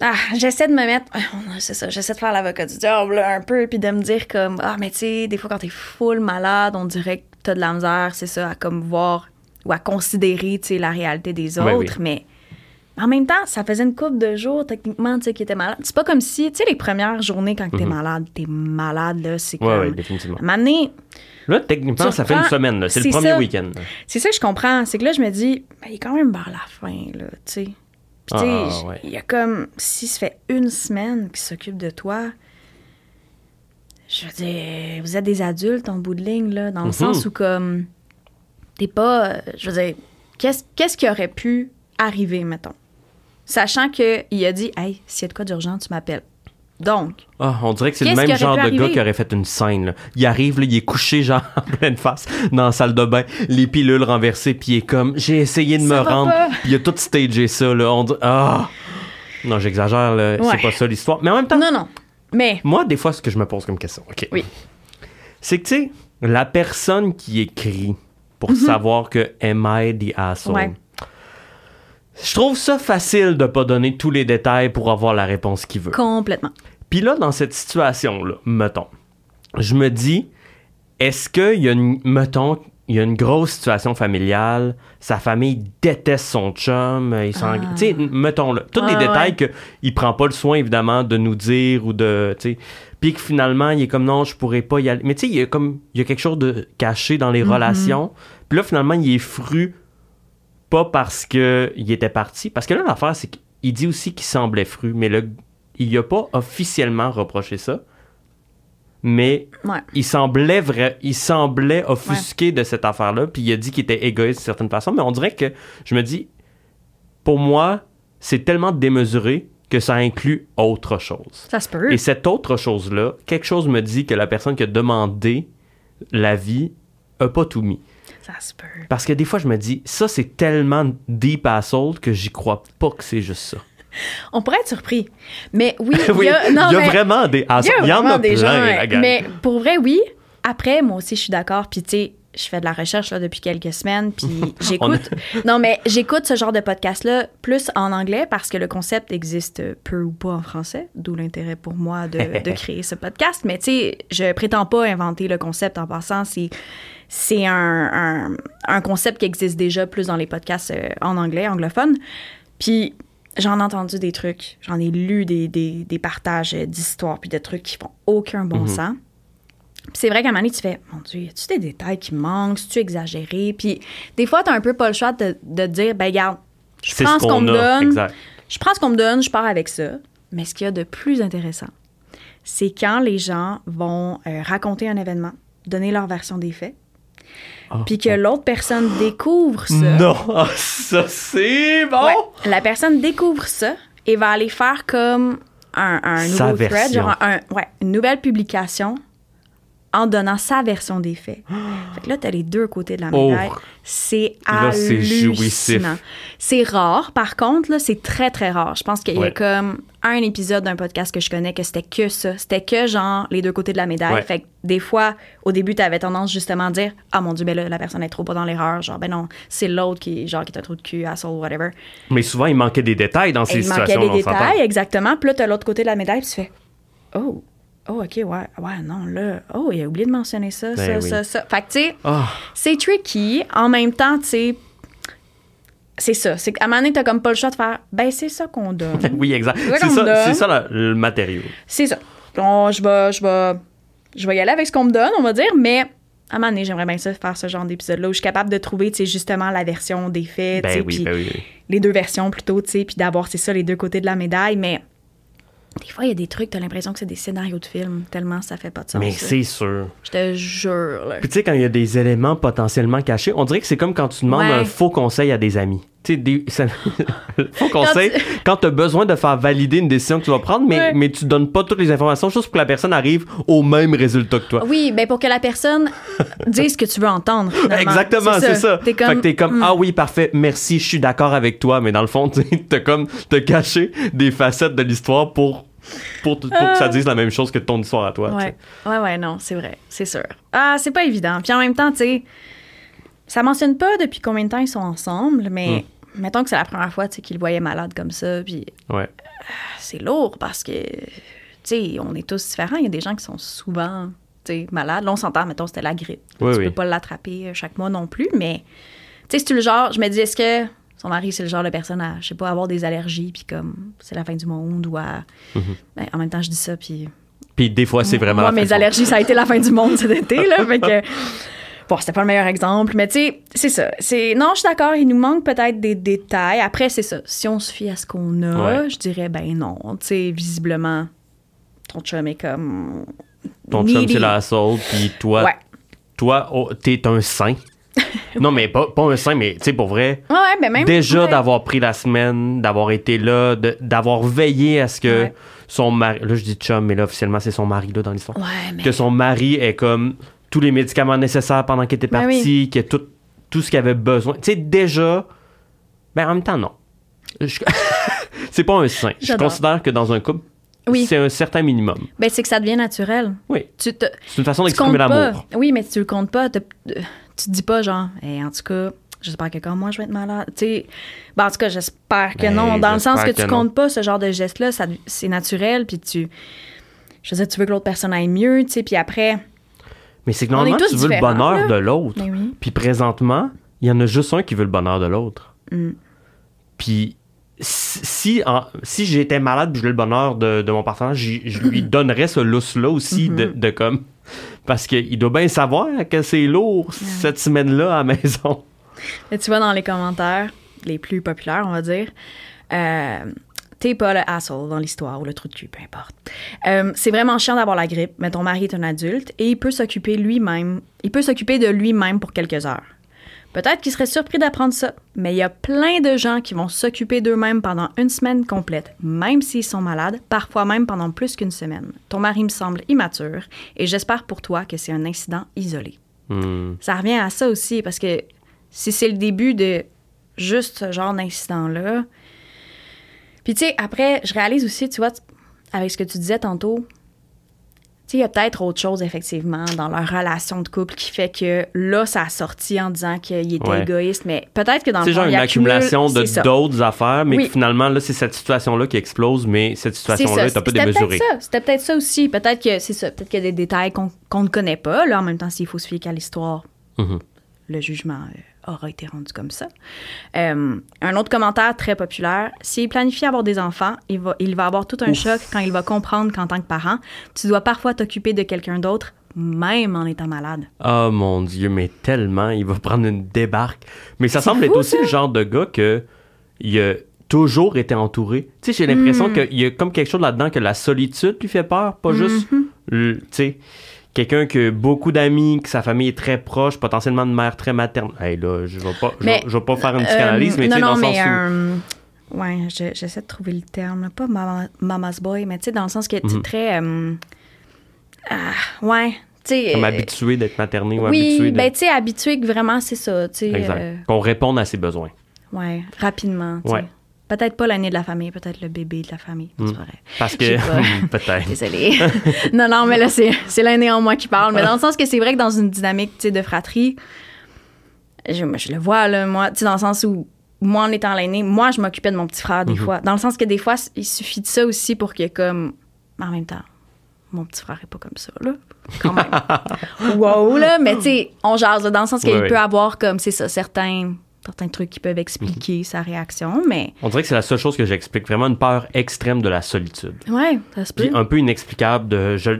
ah, j'essaie de me mettre. ah, C'est ça, j'essaie de faire l'avocat du diable un peu, puis de me dire comme Ah, mais tu sais, des fois quand t'es full malade, on dirait que t'as de la misère, c'est ça, à comme voir ou à considérer, tu sais, la réalité des autres. Oui, oui. Mais en même temps, ça faisait une couple de jours, techniquement, tu sais, qu'il était malade. C'est pas comme si, tu sais, les premières journées quand t'es malade, t'es malade, là, c'est Mhm. Ouais, comme. ouais, définitivement. Là, techniquement, ça fait une semaine. là. C'est le premier week-end. C'est ça que je comprends. C'est que là, je me dis, ben, il est quand même vers la fin, là, tu sais. Puis, tu sais, Ah, ouais. il y a comme, si ça fait une semaine qu'il s'occupe de toi, je veux dire, vous êtes des adultes en bout de ligne, là, dans le Mhm. sens où, comme, t'es pas, je veux dire, qu'est-ce qu'est-ce qui aurait pu arriver, mettons? Sachant qu'il a dit, hey, s'il y a de quoi d'urgent, tu m'appelles. Donc, Ah, on dirait que c'est le même genre de gars qui aurait fait une scène. là. Il arrive, là, il est couché genre en pleine face dans la salle de bain, les pilules renversées, puis il est comme j'ai essayé de Ça me rendre, puis il a tout stagé ça là. On dit ah non j'exagère là, Ouais. c'est pas ça l'histoire. Mais en même temps, non, non. Mais, moi des fois ce que je me pose comme question, ok, Oui. c'est que tu sais la personne qui écrit pour savoir que am I the asshole? Mhm. Ouais. Je trouve ça facile de pas donner tous les détails pour avoir la réponse qu'il veut. complètement. Puis là, dans cette situation-là, mettons, je me dis, est-ce qu'il y a une, mettons, il y a une grosse situation familiale, sa famille déteste son chum, il s'en... Ah. Tu sais, mettons, là, tous les Ouais, détails que il prend pas le soin, évidemment, de nous dire ou de, tu sais, puis que finalement, il est comme, non, je pourrais pas y aller. Mais tu sais, il y a comme, il y a quelque chose de caché dans les Mm-hmm. relations. Puis là, finalement, il est fru, pas parce que il était parti, parce que là, l'affaire, c'est qu'il dit aussi qu'il semblait fru, mais le, il a pas officiellement reproché ça. Mais Ouais. il semblait vrai, il semblait offusqué de cette affaire-là, puis il a dit qu'il était égoïste d'une certaine façon, mais on dirait que je me dis, pour moi, c'est tellement démesuré que ça inclut autre chose. Ça se peut. Et cette autre chose-là, quelque chose me dit que la personne qui a demandé l'avis a pas tout mis. Ça se peut. Parce que des fois, je me dis, ça, c'est tellement deep asshole que j'y crois pas que c'est juste ça. On pourrait être surpris. Mais oui, il oui, y a, non, il y a mais- vraiment des il y assholes. a Il y en vraiment a des plein, gens. Mais pour vrai, oui. Après, moi aussi, je suis d'accord. Puis, tu sais, je fais de la recherche là, depuis quelques semaines. Puis, j'écoute. non, mais j'écoute ce genre de podcast-là plus en anglais parce que le concept existe peu ou pas en français. D'où l'intérêt pour moi de, de créer ce podcast. Mais, tu sais, je prétends pas inventer le concept en passant. C'est. C'est un, un, un concept qui existe déjà plus dans les podcasts euh, en anglais, anglophone. Puis j'en ai entendu des trucs, j'en ai lu des, des, des partages d'histoires, puis de trucs qui font aucun bon sens. C'est vrai qu'à un moment donné, tu fais, mon Dieu, y a-tu des détails qui manquent? tu exagéré? Puis des fois, t'as un peu pas le choix de, de dire, ben regarde, je prends ce qu'on me a. donne, Exact. je prends ce qu'on me donne, je pars avec ça. Mais ce qu'il y a de plus intéressant, c'est quand les gens vont euh, raconter un événement, donner leur version des faits, Ah, puis que l'autre personne découvre ça. Non, Ah, ça c'est bon. Ouais, la personne découvre ça et va aller faire comme un, nouveau thread, genre un- ouais, une nouvelle publication en donnant sa version des faits. fait que là, t'as les deux côtés de la Oh. médaille. C'est Là, c'est hallucinant. C'est rare, par contre, là, c'est très, très rare. Je pense qu'il y a comme un épisode d'un podcast que je connais que c'était que ça. C'était que, genre, les deux côtés de la médaille. Ouais. Fait que des fois, au début, t'avais tendance justement à dire « Ah, mon Dieu, ben là, la personne est trop pas dans l'erreur. » Genre, ben non, c'est l'autre qui, genre, qui est un trou de cul, asshole, whatever. Mais souvent, il manquait des détails dans ces Et il manquait situations. des détails, exactement. Puis là, t'as l'autre côté de la médaille, puis tu fais Oh, oh, OK, ouais, ouais, non, là, oh, il a oublié de mentionner ça, ça, Ben oui. ça, ça. Fait que, tu sais, Ah, c'est tricky. En même temps, tu sais, c'est ça. C'est qu'à un moment donné, t'as comme pas le choix de faire Ben, c'est ça qu'on donne. oui, exact. C'est ça, ça la- le matériau. c'est ça. Bon, je vais, je vais, je vais y aller avec ce qu'on me donne, on va dire, mais à un moment donné, j'aimerais bien ça faire ce genre d'épisode-là où je suis capable de trouver, tu sais, justement la version des faits, sais, Ben oui, ben oui. les deux versions plutôt, tu sais, puis d'avoir, c'est ça, les deux côtés de la médaille, mais des fois, il y a des trucs, t'as l'impression que c'est des scénarios de film, tellement ça fait pas de sens. Mais c'est sûr. Je te jure, là. Puis tu sais, quand il y a des éléments potentiellement cachés, on dirait que c'est comme quand tu demandes Ouais. un faux conseil à des amis. Tu sais, des, ça- faux conseil, quand tu as besoin de faire valider une décision que tu vas prendre, mais, Ouais. mais tu donnes pas toutes les informations juste pour que la personne arrive au même résultat que toi. Oui, ben pour que la personne dise ce que tu veux entendre. finalement. Exactement, c'est ça. Comme, Fait que t'es comme, hmm. ah oui, parfait, merci, je suis d'accord avec toi, mais dans le fond, t'as comme, t'as caché des facettes de l'histoire pour, pour, pour que ça dise la même chose que ton histoire à toi. Ouais, ouais, ouais, non, c'est vrai, c'est sûr. Ah, c'est pas évident. Puis en même temps, tu sais, ça mentionne pas depuis combien de temps ils sont ensemble, mais mettons que c'est la première fois, tu qu'ils le voyaient malade comme ça, puis Ouais. c'est lourd parce que, tu sais, on est tous différents. Il y a des gens qui sont souvent, tu sais, malades. Là, on s'entend, mettons, c'était la grippe. Oui, tu oui. peux pas l'attraper euh, chaque mois non plus, mais, tu sais, c'est le genre, je me dis, est-ce que son mari, c'est le genre de personne à, je sais pas, avoir des allergies, puis comme, c'est la fin du monde, ou à. Mm-hmm. Ben, en même temps, je dis ça, puis. Puis des fois, c'est vraiment. Moi, mes allergies, ça a été la fin du monde cet été, là. fait que. Bon, c'était pas le meilleur exemple, mais tu sais, c'est ça. C'est non, je suis d'accord, il nous manque peut-être des détails. Après, c'est ça. Si on se fie à ce qu'on a, Ouais. je dirais ben non. Tu sais, visiblement, ton chum est comme Ton chum, c'est la soul, puis toi, Ouais. toi, oh, t'es un saint. Non, mais pas, pas un sein, mais tu sais, pour vrai, Ouais, mais même. déjà d'avoir pris la semaine, d'avoir été là, d'avoir veillé à ce que son mari, là je dis chum, mais là officiellement c'est son mari là dans l'histoire, Ouais, mais. que son mari ait comme tous les médicaments nécessaires pendant qu'il était Ben parti, qu'il ait tout, tout ce qu'il avait besoin. Tu sais, déjà, ben en même temps, non. Je- c'est pas un sein. Je considère que dans un couple, Oui. c'est un certain minimum. Ben, c'est que ça devient naturel. Oui. Tu te. C'est une façon d'exprimer l'amour. Oui, mais tu le comptes pas. Te- Tu te dis pas, genre, Hey, en tout cas, j'espère que quand moi je vais être malade. Tu sais, ben, en tout cas, j'espère que Ben, non. Dans le sens que, tu que non. comptes pas ce genre de geste-là. ça- C'est naturel. Puis tu. Je veux dire, tu veux que l'autre personne aille mieux, tu sais. Puis après. Mais c'est que normalement, tu veux le bonheur là. de l'autre. Oui. Puis présentement, il y en a juste un qui veut le bonheur de l'autre. Mm. Puis si, en- si j'étais malade puis je voulais le bonheur de, de mon partenaire, je lui donnerais ce lousse-là aussi de, Mm-hmm. de comme... Parce qu'il doit bien savoir que c'est lourd cette semaine-là à la maison. Tu vois dans les commentaires, les plus populaires, on va dire, euh, t'es pas le asshole dans l'histoire ou le trou de cul, peu importe. Euh, c'est vraiment chiant d'avoir la grippe, mais ton mari est un adulte et il peut s'occuper lui-même, il peut s'occuper de lui-même pour quelques heures. Peut-être qu'il serait surpris d'apprendre ça, mais il y a plein de gens qui vont s'occuper d'eux-mêmes pendant une semaine complète, même s'ils sont malades, parfois même pendant plus qu'une semaine. Ton mari me semble immature et j'espère pour toi que c'est un incident isolé Hmm. ça revient à ça aussi, parce que si c'est le début de juste ce genre d'incident-là. Puis, tu sais, après, je réalise aussi, tu vois, avec ce que tu disais tantôt, tu sais, il y a peut-être autre chose, effectivement, dans leur relation de couple qui fait que là, ça a sorti en disant qu'il était Ouais. égoïste, mais peut-être que dans le C'est genre une accumulation de d'autres affaires, mais Oui. que finalement, là, c'est cette situation-là qui explose, mais cette situation-là est un peu C'était démesurée. peut-être ça. C'était peut-être ça aussi. Peut-être que c'est ça. Peut-être qu'il y a des détails qu'on qu'on ne connaît pas. Là, en même temps, s'il faut se fier qu'à l'histoire, Mhm. le jugement euh, aura été rendu comme ça. Euh, un autre commentaire très populaire. S'il planifie avoir des enfants, il va, il va avoir tout un Ouf. choc quand il va comprendre qu'en tant que parent, tu dois parfois t'occuper de quelqu'un d'autre, même en étant malade. Oh mon Dieu, mais tellement, il va prendre une débarque. Mais ça semble être aussi le genre de gars que il a toujours été entouré. Tu sais, j'ai l'impression Mm. qu'il y a comme quelque chose là-dedans que la solitude lui fait peur, pas juste, Mm-hmm. tu sais, quelqu'un qui a beaucoup d'amis, que sa famille est très proche, potentiellement une mère très materne. Hey là, je vais pas, je, Mais, vais- je vais pas faire une psychanalyse, Euh, mais tu sais, dans le sens où... euh, ouais, je- j'essaie de trouver le terme, pas mama- mama's boy, mais tu sais, dans le sens que tu es Mhm. très. euh, ah, ouais, tu sais. Comme euh, habitué d'être materné ou oui, habitué de... ben tu sais, habitué que vraiment c'est ça, exact. euh, Qu'on réponde à ses besoins. ouais, rapidement, tu sais. Ouais. Peut-être pas l'année de la famille, peut-être le bébé de la famille, Mm. vrai. Parce que... Peut-être. Désolée. non, non, mais là, c'est l'aîné en moi qui parle. Mais dans le sens que c'est vrai que dans une dynamique de fratrie, je, je le vois, là, moi, tu sais, dans le sens où, moi, en étant l'aîné, moi, je m'occupais de mon petit frère des Mhm. fois. Dans le sens que des fois, il suffit de ça aussi pour que, comme, en même temps, mon petit frère est pas comme ça, là. Quand même. wow, là. Mais tu sais, on jase, là, dans le sens qu'il peut avoir, comme, c'est ça, certains, certains trucs qui peuvent expliquer sa réaction. Mais, On dirait que c'est la seule chose que j'explique. Vraiment une peur extrême de la solitude. ouais, ça se peut. Puis un peu inexplicable de je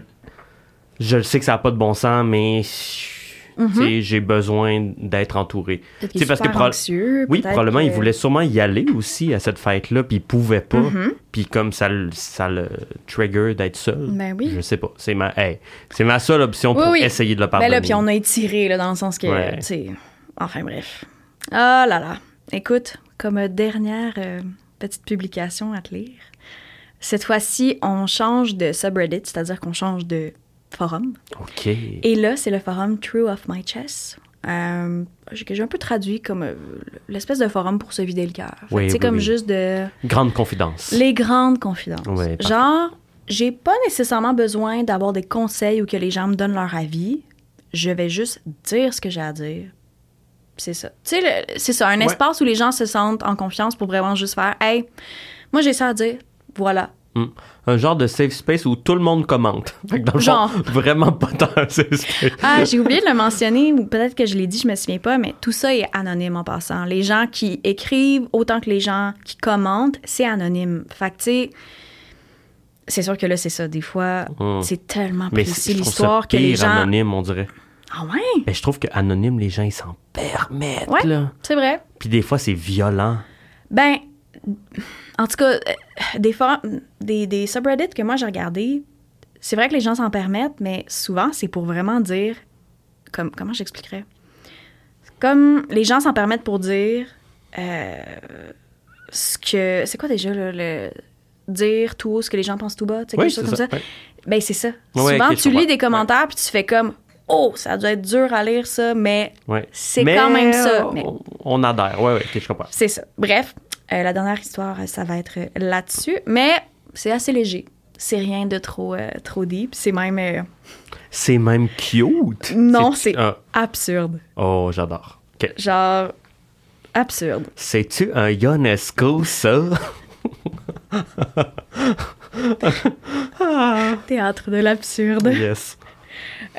je sais que ça n'a pas de bon sens mais tu sais, j'ai besoin d'être entouré. Peut-être Tu qu'il sais, est parce que super pro- anxieux, Oui, probablement il voulait sûrement y aller aussi à cette fête là puis il pouvait pas. Mhm. Puis comme ça le- ça le trigger d'être seul. Ben oui. Je sais pas, c'est ma hey, c'est ma seule option pour oui. essayer de le Ben pardonner. là, puis on a étiré, là, dans le sens que, Ouais. enfin bref. Ah là là. Écoute, comme dernière euh, petite publication à te lire, cette fois-ci, on change de subreddit, c'est-à-dire qu'on change de forum. OK. Et là, c'est le forum True of My Chess. Euh, j'ai que j'ai un peu traduit comme euh, l'espèce de forum pour se vider le cœur. Oui, oui, comme oui. juste de... Grande confidence. Les grandes confidences. Genre, j'ai pas nécessairement besoin d'avoir des conseils ou que les gens me donnent leur avis. Je vais juste dire ce que j'ai à dire. C'est ça. Tu sais, c'est ça, un Ouais. espace où les gens se sentent en confiance pour vraiment juste faire Hey, moi j'ai ça à dire. Voilà. Hmm. Un genre de safe space où tout le monde commente. Fait que dans le Genre. fond, vraiment pas tant un safe space. Ah, j'ai oublié de le mentionner, ou peut-être que je l'ai dit, je me souviens pas, mais tout ça est anonyme en passant. Les gens qui écrivent autant que les gens qui commentent, c'est anonyme. Fait que, tu sais, c'est sûr que là, c'est ça. Des fois, Hmm. c'est tellement précis l'histoire que les gens. anonyme, on dirait. Ah ouais, Ben, je trouve que anonyme, les gens, ils s'en permettent, Ouais. c'est vrai. Puis des fois, c'est violent. Ben, en tout cas, euh, des fois, des, des subreddits que moi j'ai regardés, c'est vrai que les gens s'en permettent, mais souvent, c'est pour vraiment dire. Comme, comment j'expliquerais? comme les gens s'en permettent pour dire euh, ce que. C'est quoi déjà là, le. Dire tout haut ce que les gens pensent tout bas, tu sais, Oui, quelque chose comme ça. ça? Ben, c'est ça. Ouais, Souvent, tu lis des commentaires puis tu fais comme Oh, ça doit être dur à lire ça, mais Ouais. C'est quand même ça. on- Mais On adhère. Ouais, ok, je comprends. c'est ça. Bref, euh, la dernière histoire, ça va être là-dessus, mais c'est assez léger. C'est rien de trop, euh, trop deep. C'est même euh, C'est même cute. Non, c'est- absurde. Oh, j'adore. Ok. Genre, absurde. C'est-tu un Ionesco, ça? Théâtre de l'absurde. yes.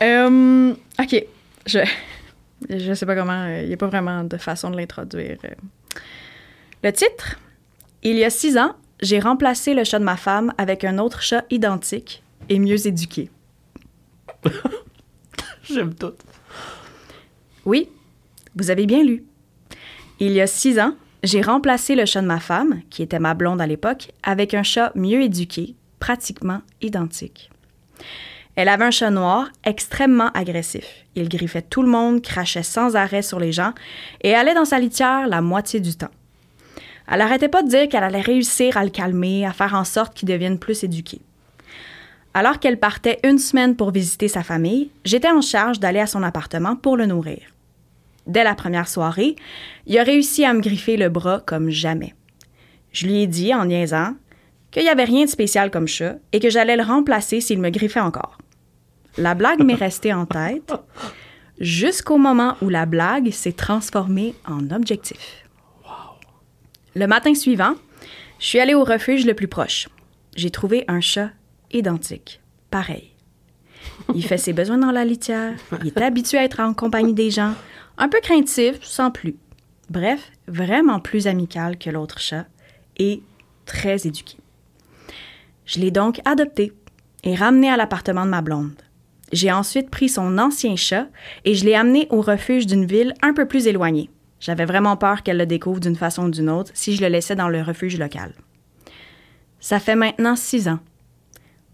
Euh, ok, je je sais pas comment, il n'y a pas vraiment de façon de l'introduire. euh. Le titre Il y a six ans, j'ai remplacé le chat de ma femme avec un autre chat identique et mieux éduqué. J'aime tout. Oui, vous avez bien lu. Il y a six ans, j'ai remplacé le chat de ma femme, qui était ma blonde à l'époque, avec un chat mieux éduqué, pratiquement identique. Elle avait un chat noir extrêmement agressif. Il griffait tout le monde, crachait sans arrêt sur les gens et allait dans sa litière la moitié du temps. Elle n'arrêtait pas de dire qu'elle allait réussir à le calmer, à faire en sorte qu'il devienne plus éduqué. Alors qu'elle partait une semaine pour visiter sa famille, j'étais en charge d'aller à son appartement pour le nourrir. Dès la première soirée, il a réussi à me griffer le bras comme jamais. Je lui ai dit, en niaisant, qu'il n'y avait rien de spécial comme chat et que j'allais le remplacer s'il me griffait encore. La blague m'est restée en tête jusqu'au moment où la blague s'est transformée en objectif. Le matin suivant, je suis allée au refuge le plus proche. J'ai trouvé un chat identique, pareil. Il fait ses besoins dans la litière, il est habitué à être en compagnie des gens, un peu craintif, sans plus. Bref, vraiment plus amical que l'autre chat et très éduqué. Je l'ai donc adopté et ramené à l'appartement de ma blonde. J'ai ensuite pris son ancien chat et je l'ai amené au refuge d'une ville un peu plus éloignée. J'avais vraiment peur qu'elle le découvre d'une façon ou d'une autre si je le laissais dans le refuge local. Ça fait maintenant six ans.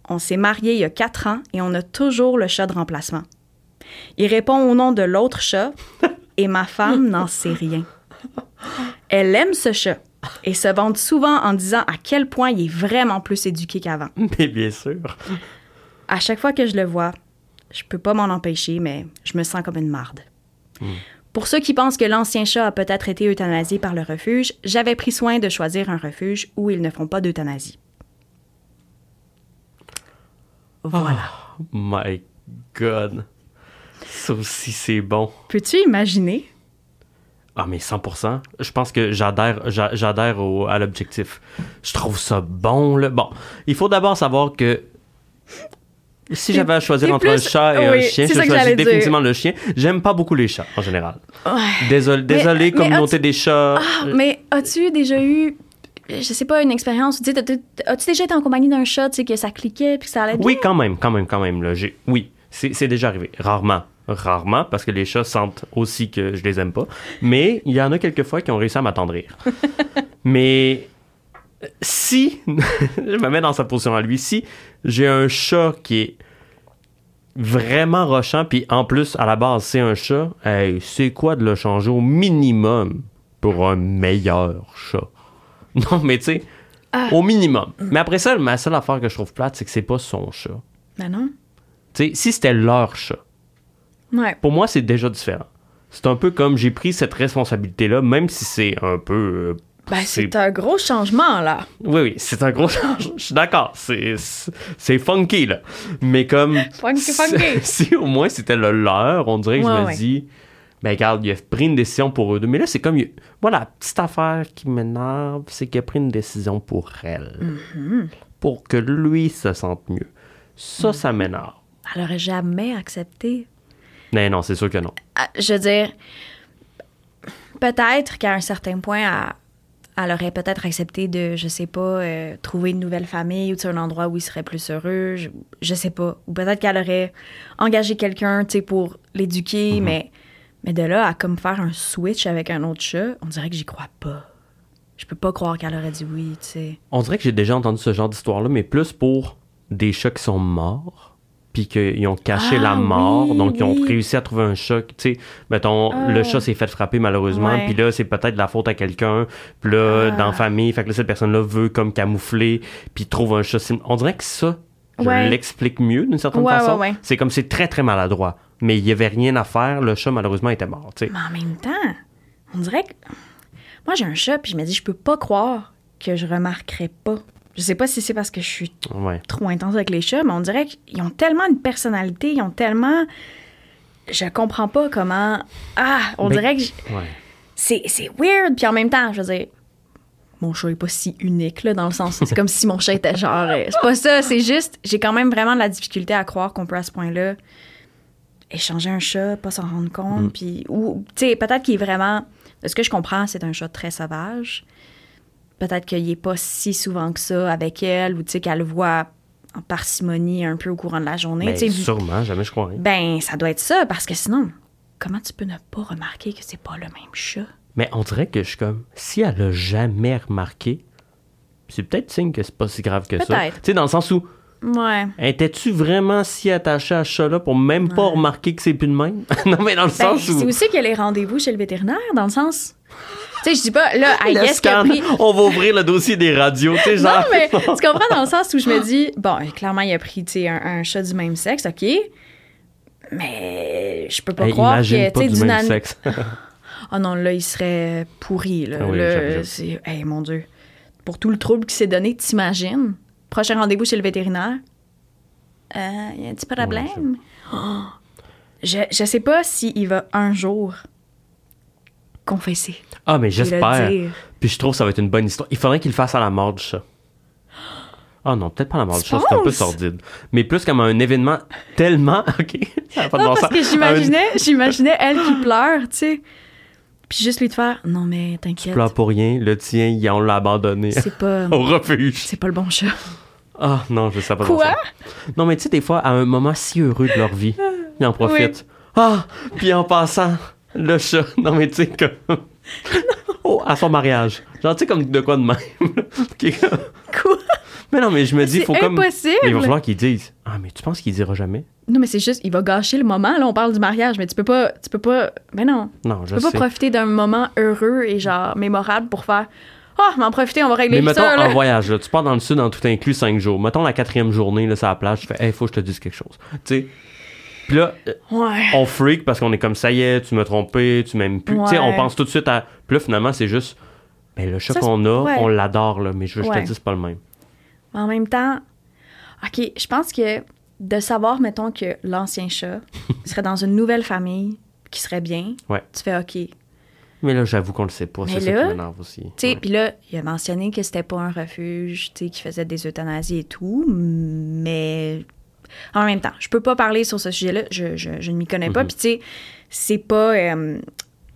On s'est mariés il y a quatre ans et on a toujours le chat de remplacement. Il répond au nom de l'autre chat et ma femme n'en sait rien. Elle aime ce chat et se vante souvent en disant à quel point il est vraiment plus éduqué qu'avant. Mais bien sûr. À chaque fois que je le vois, je peux pas m'en empêcher, mais je me sens comme une marde. Pour ceux qui pensent que l'ancien chat a peut-être été euthanasié par le refuge, j'avais pris soin de choisir un refuge où ils ne font pas d'euthanasie. Voilà. My God. Ça aussi, c'est bon. Peux-tu imaginer? Ah, mais 100%. Je pense que j'adhère, j'a- j'adhère au- à l'objectif. Je trouve ça bon, là. Bon, il faut d'abord savoir que si j'avais à choisir entre un chat et un chien, je choisis dire. définitivement le chien. J'aime pas beaucoup les chats, en général. Désolé, Mais- désolé mais communauté des chats. Ah, mais as-tu déjà eu, je sais pas, une expérience, as-tu déjà été en compagnie d'un chat, tu sais, que ça cliquait puis que ça allait bien? Oui, quand même, quand même, quand même. Là, oui, c'est, c'est déjà arrivé. Rarement. Rarement, parce que les chats sentent aussi que je les aime pas. Mais il y en a quelques fois qui ont réussi à m'attendrir. Mais euh, si, je me mets dans sa position à lui, si j'ai un chat qui est vraiment rochant, puis en plus, à la base, c'est un chat, hey, c'est quoi de le changer au minimum pour un meilleur chat? Non, mais tu sais, au minimum. Mais après ça, ma seule affaire que je trouve plate, c'est que c'est pas son chat. Ben non. Tu sais, si c'était leur chat, Ouais. pour moi, c'est déjà différent. C'est un peu comme j'ai pris cette responsabilité-là, même si c'est un peu. euh, Ben, c'est un gros changement, là. Oui, oui, c'est un gros changement. Je suis d'accord. C'est, funky, là. Mais comme. Funky, funky. Si, au moins c'était le leur, on dirait que Ouais, je me ouais. dis. Ben, regarde, il a pris une décision pour eux deux. Mais là, c'est comme. il- Moi, la petite affaire qui m'énerve, c'est qu'il a pris une décision pour elle. Mm-hmm. Pour que lui se sente mieux. Ça, Mm. ça m'énerve. Elle aurait jamais accepté. Mais non, c'est sûr que non. Ah, Je veux dire, peut-être qu'à un certain point, elle, elle aurait peut-être accepté de, je sais pas, euh, trouver une nouvelle famille ou tu sais, un endroit où il serait plus heureux. Je, je sais pas. Ou peut-être qu'elle aurait engagé quelqu'un, tu sais, pour l'éduquer, mais, mais de là à comme faire un switch avec un autre chat, on dirait que j'y crois pas. Je peux pas croire qu'elle aurait dit oui, tu sais. On dirait que j'ai déjà entendu ce genre d'histoire-là, mais plus pour des chats qui sont morts puis qu'ils ont caché Ah la mort, oui, donc ils ont oui. réussi à trouver un chat. Tu sais, mettons, Ah. le chat s'est fait frapper malheureusement, puis là, c'est peut-être la faute à quelqu'un, puis là, Ah. dans la famille, fait que là, cette personne-là veut comme camoufler, puis trouve un chat. On dirait que ça, je Ouais. l'explique mieux d'une certaine Ouais, façon. ouais, ouais. C'est comme c'est très, très maladroit. Mais il y avait rien à faire, le chat, malheureusement, était mort, tu sais. Mais en même temps, on dirait que. Moi, j'ai un chat, puis je me dis, je peux pas croire que je remarquerais pas. Je sais pas si c'est parce que je suis Ouais. trop intense avec les chats, mais on dirait qu'ils ont tellement une personnalité, ils ont tellement. Je comprends pas comment. Ah, on Ben- dirait que. Ouais. C'est c'est weird, puis en même temps, je veux dire. Mon chat est pas si unique, là, dans le sens. C'est comme si mon chat était genre. euh, C'est pas ça, c'est juste. J'ai quand même vraiment de la difficulté à croire qu'on peut à ce point-là échanger un chat, pas s'en rendre compte, Mm. puis. Ou, tu sais, peut-être qu'il est vraiment. De ce que je comprends, c'est un chat très sauvage. Peut-être qu'il est pas si souvent que ça avec elle, ou tu sais, qu'elle le voit en parcimonie un peu au courant de la journée. Ben, sûrement, jamais je croirais. ben, ça doit être ça, parce que sinon, comment tu peux ne pas remarquer que c'est pas le même chat? Mais on dirait que je suis comme, si elle a jamais remarqué, c'est peut-être signe que c'est pas si grave que ça. Tu Peut-être. sais, dans le sens où, Ouais. étais-tu vraiment si attaché à ce chat-là pour même pas remarquer que c'est plus de même? non, mais dans le Ben, sens où. c'est aussi qu'il y a les rendez-vous chez le vétérinaire, dans le sens. Tu sais, je dis pas, là, I guess a scan, pris. on va ouvrir le dossier des radios, tu sais, Non, genre. mais tu comprends dans le sens où je me dis, bon, clairement, il a pris, tu sais, un, un chat du même sexe, OK. Mais je peux pas Hey, croire que, tu sais, du même sexe. Ah non, là, il serait pourri, là. Ah oui, Là, c'est. Hey, mon Dieu. Pour tout le trouble qui s'est donné, t'imagines? Prochain rendez-vous chez le vétérinaire? Euh, Il y a un petit problème? Oh. je, je sais pas s'il va un jour confesser. ah, mais j'espère. Puis je trouve que ça va être une bonne histoire. Il faudrait qu'il le fasse à la mort du chat. Ah non, peut-être pas à la mort du Tu chat, c'est un peu sordide. Mais plus comme un événement tellement. OK. Ça pas de Non, bon parce sens. que j'imaginais, j'imaginais elle qui pleure, tu sais. Puis juste lui de faire Non, mais t'inquiète. pleure pour rien. Le tien, il- on l'a abandonné C'est pas. au refuge. C'est pas le bon chat. Ah non, je sais pas. bon Quoi? Non, mais tu sais, des fois, à un moment si heureux de leur vie, ils en profitent. Ah! Puis en passant, le chat. Non, mais tu sais, comme. Oh, à son mariage. Genre, tu sais, comme de quoi de même. Comme- Quoi? mais non, mais je me dis, faut comme. impossible. Mais il va falloir qu'ils disent. Ah, mais tu penses qu'il dira jamais? Non, mais c'est juste, il va gâcher le moment. Là, on parle du mariage, mais tu peux pas. Tu peux pas. Ben non. Non, je Tu peux sais. pas profiter d'un moment heureux et genre mémorable pour faire Ah, m'en profiter, on va régler Mais mettons, ça. Là. en voyage, là, tu pars dans le sud en tout inclus cinq jours. Mettons la quatrième journée, là, sur la plage, tu fais, hey, faut que je te dise quelque chose. Tu sais. Puis là, Ouais. on freak parce qu'on est comme, ça y est, tu m'as trompé, tu m'aimes plus. Tu sais, on pense tout de suite à. Puis là, finalement, c'est juste, ben, le chat qu'on a, ouais. on l'adore, là, mais je veux je te dise, c'est pas le même. Mais en même temps, OK, je pense que de savoir, mettons, que l'ancien chat serait dans une nouvelle famille qui serait bien, Ouais. tu fais OK. Mais là, j'avoue qu'on le sait pas. Mais C'est ça là, qui m'énerve aussi. Ouais. puis là, il a mentionné que c'était pas un refuge, tu sais, qui faisait des euthanasies et tout, mais en même temps, je peux pas parler sur ce sujet-là, je, je, je ne m'y connais pas, Mhm. puis tu sais, c'est pas... euh,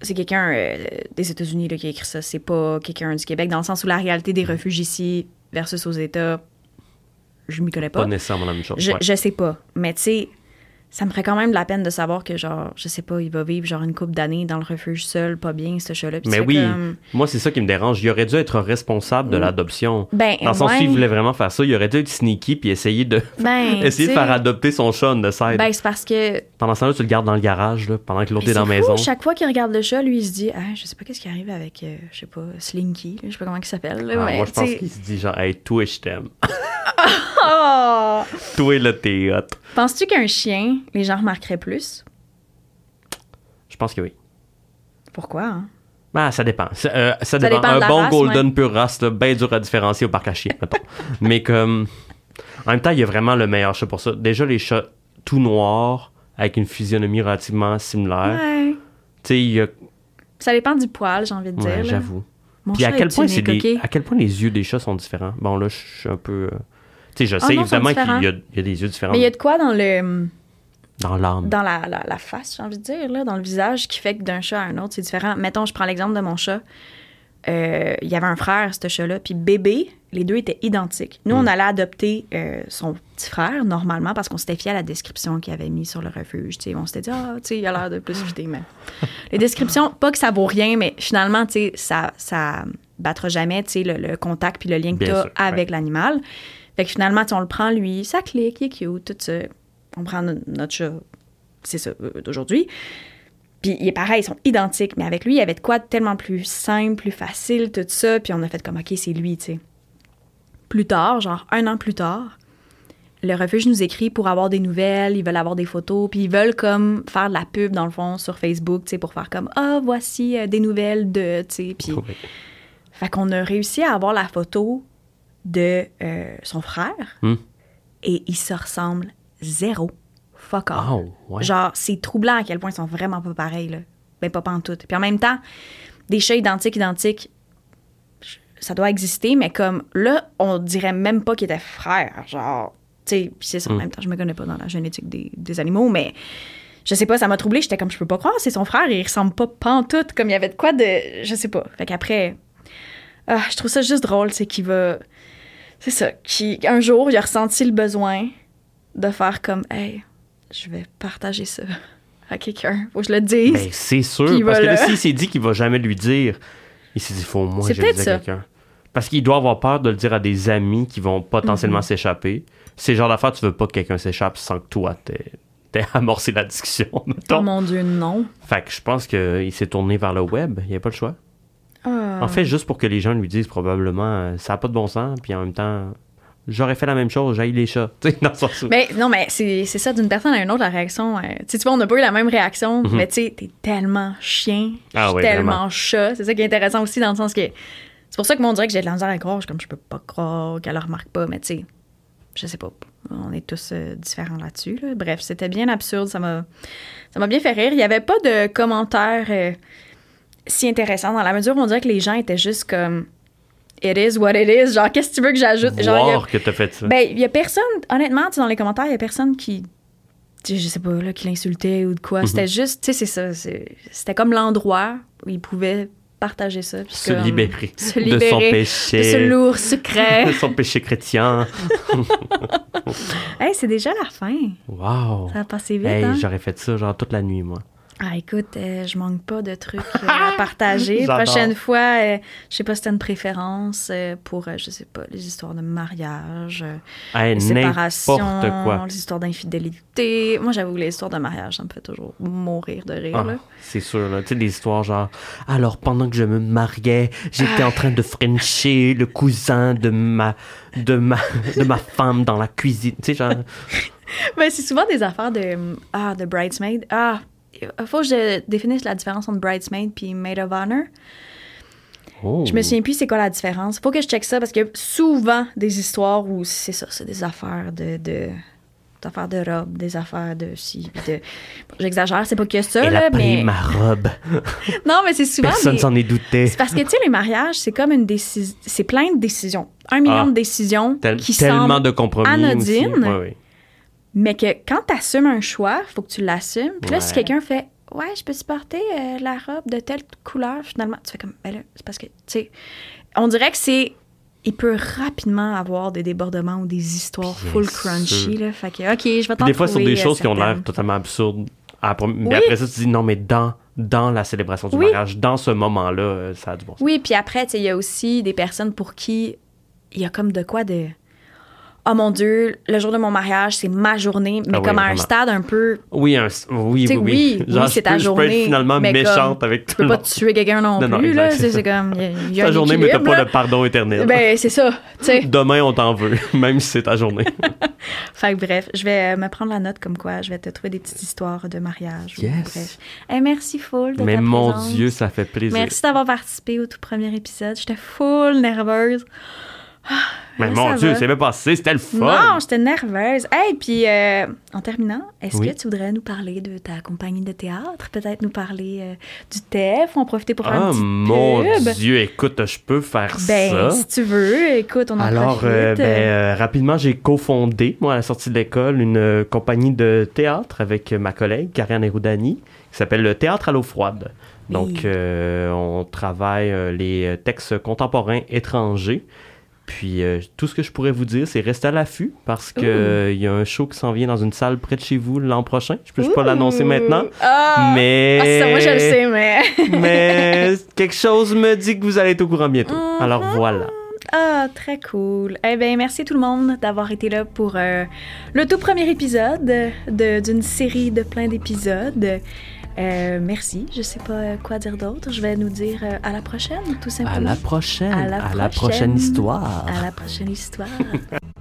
c'est quelqu'un euh, des États-Unis qui a écrit ça, c'est pas quelqu'un du Québec, dans le sens où la réalité des refuges ici versus aux États, je m'y connais Pas nécessairement la même chose. Je, ouais. je sais pas. Mais tu sais, ça me ferait quand même de la peine de savoir que, genre, je sais pas, il va vivre genre une couple d'années dans le refuge seul, pas bien, ce chat-là. Mais oui, comme- moi, c'est ça qui me dérange. Il aurait dû être responsable de l'adoption. Ben, Dans le sens où ouais. il voulait vraiment faire ça, il aurait dû être sneaky puis essayer de, Ben, essayer de faire adopter son chat on the side. Ben, c'est parce que. Pendant ce temps-là, tu le gardes dans le garage, là, pendant que l'autre est dans la maison. Chaque fois qu'il regarde le chat, lui, il se dit, ah, je sais pas qu'est-ce qui arrive avec, euh, je sais pas, Slinky, je sais pas comment il s'appelle. Ah, moi, je pense qu'il se dit genre, hey, toi, je t'aime. Oh! toi, là, t'es hot. Penses-tu qu'un chien, les gens remarqueraient plus? Je pense que oui. Pourquoi? hein? Ah, ça dépend. Ça, euh, ça dépend. Un bon race, Golden pure race, là, bien dur à différencier au parc à mettons. Mais comme. En même temps, il y a vraiment le meilleur chat pour ça. Déjà, les chats tout noirs, avec une physionomie relativement similaire. Ouais. Tu sais, il y a. Ça dépend du poil, j'ai envie de Ouais, dire. j'avoue. Mon Puis à quel point c'est des, à quel point les yeux des chats sont différents? Bon là, je suis un peu. euh, Tu sais, je Ah sais non, évidemment qu'il y a des yeux différents Mais il y a de quoi dans le. Dans l'âme. dans la, la, la face, j'ai envie de dire, là, dans le visage, qui fait que d'un chat à un autre, c'est différent. Mettons, je prends l'exemple de mon chat. Euh, il y avait un frère, ce chat-là, puis bébé, les deux étaient identiques. Nous, Mm. on allait adopter euh, son petit frère, normalement, parce qu'on s'était fié à la description qu'il avait mis sur le refuge. On s'était dit, ah, tu sais, il a l'air de plus fitter, mais... Les descriptions, pas que ça vaut rien, mais finalement, tu sais, ça, ça battra jamais, tu sais, le, le contact puis le lien que tu as sûr, avec l'animal. Fait que finalement, on le prend, lui, ça clique, il est cute, tout ça on prend no- notre chat, c'est ça, euh, d'aujourd'hui. Puis il est pareil, ils sont identiques, mais avec lui, il y avait de quoi de tellement plus simple, plus facile, tout ça. Puis on a fait comme, OK, c'est lui, tu sais. Plus tard, genre un an plus tard, le refuge nous écrit pour avoir des nouvelles, ils veulent avoir des photos, puis ils veulent comme faire de la pub, dans le fond, sur Facebook, tu sais, pour faire comme, ah, voici euh, des nouvelles de, tu sais. Puis, Oui. fait qu'on a réussi à avoir la photo de euh, son frère, Hmm. et ils se ressemblent zéro. Fuck off. Oh, ouais. Genre, c'est troublant à quel point ils sont vraiment pas pareils, là. Ben, pas pantoute. Puis en même temps, des chats identiques, identiques, ça doit exister, mais comme là, on dirait même pas qu'ils étaient frères. Genre, tu sais, puis c'est ça. En Mm. même temps, je me connais pas dans la génétique des, des animaux, mais je sais pas, ça m'a troublé. J'étais comme, je peux pas croire, c'est son frère, et il ressemble pas pantoute. Comme il y avait de quoi de. Je sais pas. Fait qu'après, ah, je trouve ça juste drôle, c'est qu'il va. C'est ça. Qui, un jour, il a ressenti le besoin de faire comme, hey, je vais partager ça à quelqu'un. Faut que je le dise. Ben, c'est sûr. Puis Parce que là, s'il s'est dit qu'il va jamais lui dire, il s'est dit, faut au moins que je le dise à quelqu'un. Parce qu'il doit avoir peur de le dire à des amis qui vont potentiellement Mhm. s'échapper. C'est le genre d'affaire, tu veux pas que quelqu'un s'échappe sans que toi, t'aies amorcé la discussion, mettons. oh mon Dieu, non. Fait que je pense qu'il s'est tourné vers le web. Il n'y a pas le choix. Ah. En fait, juste pour que les gens lui disent probablement, euh, ça n'a pas de bon sens, puis en même temps, j'aurais fait la même chose, j'aille les chats. Tu sais, dans le sens Mais non, mais c'est ça, d'une personne à une autre, la réaction. euh, tu vois, on n'a pas eu la même réaction, Mhm. mais tu sais, t'es tellement chien, Ah ouais, tellement vraiment. chat. C'est ça qui est intéressant aussi, dans le sens que. C'est pour ça que moi, on dirait que j'ai de la misère à croire. Je comme, je peux pas croire qu'elle le remarque pas, mais tu sais, je sais pas. On est tous euh, différents là-dessus. là. Bref, c'était bien absurde. Ça m'a ça m'a bien fait rire. Il y avait pas de commentaires euh, si intéressants dans la mesure où on dirait que les gens étaient juste comme. It is what it is. Genre, qu'est-ce que tu veux que j'ajoute? Genre, il y a- Voir que t'as fait ça. ben, il y a personne, honnêtement, tu sais, dans les commentaires, il y a personne qui, je sais pas, là, qui l'insultait ou de quoi. Mhm. C'était juste, tu sais, c'est ça. C'était comme l'endroit où il pouvait partager ça. puis se comme- libérer, se de son libérer de péché. ce lourd de secret. son péché chrétien. hey, c'est déjà la fin. Wow. Ça a passé vite, Hey, hein? j'aurais fait ça genre toute la nuit, moi. Ah, écoute, euh, je manque pas de trucs euh, à partager. Prochaine fois, euh, je sais pas si t'as une préférence euh, pour, je sais pas, les histoires de mariage, Hey, les séparations, quoi. les histoires d'infidélité. Moi, j'avoue, les histoires de mariage, ça me fait toujours mourir de rire. Ah, c'est sûr, là. Tu sais, des histoires genre. Alors, pendant que je me mariais, j'étais en train de frencher le cousin de ma, de ma, de ma femme dans la cuisine. Tu sais, genre. Ben, c'est souvent des affaires de, ah, de bridesmaid. Ah, il faut que je définisse la différence entre bridesmaid puis maid of honor. Oh. Je me souviens plus c'est quoi la différence. Faut que je check ça parce qu'il y a souvent des histoires où c'est ça, c'est des affaires de, de des affaires de robe, des affaires de si, de. J'exagère, c'est pas que ça Elle a là, pris mais ma robe. non, mais c'est souvent Personne des- s'en est douté. C'est parce que tu sais les mariages, c'est comme une décision, c'est plein de décisions, un million Ah. de décisions Tel- qui tellement de compromis. anodines. Aussi. Ouais, ouais. Mais que quand tu assumes un choix, faut que tu l'assumes. Puis là, si quelqu'un fait Ouais, je peux supporter euh, la robe de telle couleur, finalement, tu fais comme Ben là, c'est parce que, tu sais, on dirait que c'est. Il peut rapidement avoir des débordements ou des histoires Bien full sûr. crunchy, là. Fait que, OK, je vais t'en des fois, sur des euh, choses qui ont l'air totalement absurdes. Mais après ça, tu dis non, mais dans, dans la célébration du Oui. mariage, dans ce moment-là, euh, ça a du bon sens. Oui, puis après, tu sais, il y a aussi des personnes pour qui il y a comme de quoi de. Oh mon Dieu, le jour de mon mariage, c'est ma journée, mais Ah oui, comme à un vraiment. stade un peu. Oui, un- oui, Tu oui, oui, c'est ta peux- Je peux journée, être finalement mais méchante comme, avec Tu tout peux le pas tuer quelqu'un non, Non, non, plus, là. C'est comme. Y a, il y a Ta journée, mais t'as pas le pardon éternel. Ben, c'est ça, tu. Demain, on t'en veut, même si c'est ta journée. Fait que bref, je vais euh, me prendre la note comme quoi je vais te trouver des petites histoires de mariage. ou Yes. Bref. Eh, merci full de mais ta mon présence. Dieu, ça fait plaisir. Merci d'avoir participé au tout premier épisode. J'étais full nerveuse. Mais Là, mon Dieu, c'est même passé, c'était le fun. Non, j'étais nerveuse. Hey, puis euh, en terminant, est-ce Oui. que tu voudrais nous parler de ta compagnie de théâtre? Peut-être nous parler euh, du TEF ou en profiter pour faire Ah, un petit mon pub? Dieu, écoute, je peux faire Ben, ça. si tu veux, écoute, on en Alors, profite. euh, ben, euh, rapidement, j'ai cofondé, moi, à la sortie de l'école, une euh, compagnie de théâtre avec ma collègue, Karianne Eroudani, qui s'appelle le Théâtre à l'eau froide. Donc, Oui. on travaille les textes contemporains étrangers. Puis, euh, tout ce que je pourrais vous dire, c'est rester à l'affût parce que Ouh. euh, il y a un show qui s'en vient dans une salle près de chez vous l'an prochain. Je peux pas l'annoncer maintenant, Ah! mais... Ah, ça, moi, je le sais, mais... mais quelque chose me dit que vous allez être au courant bientôt. Mhm. Alors, voilà. Ah, très cool. Eh bien, merci tout le monde d'avoir été là pour euh, le tout premier épisode de- d'une série de plein d'épisodes. Euh, merci. Je sais pas quoi dire d'autre. Je vais nous dire euh, à la prochaine, tout À simplement. la prochaine. À la À la prochaine. prochaine histoire. À la prochaine histoire.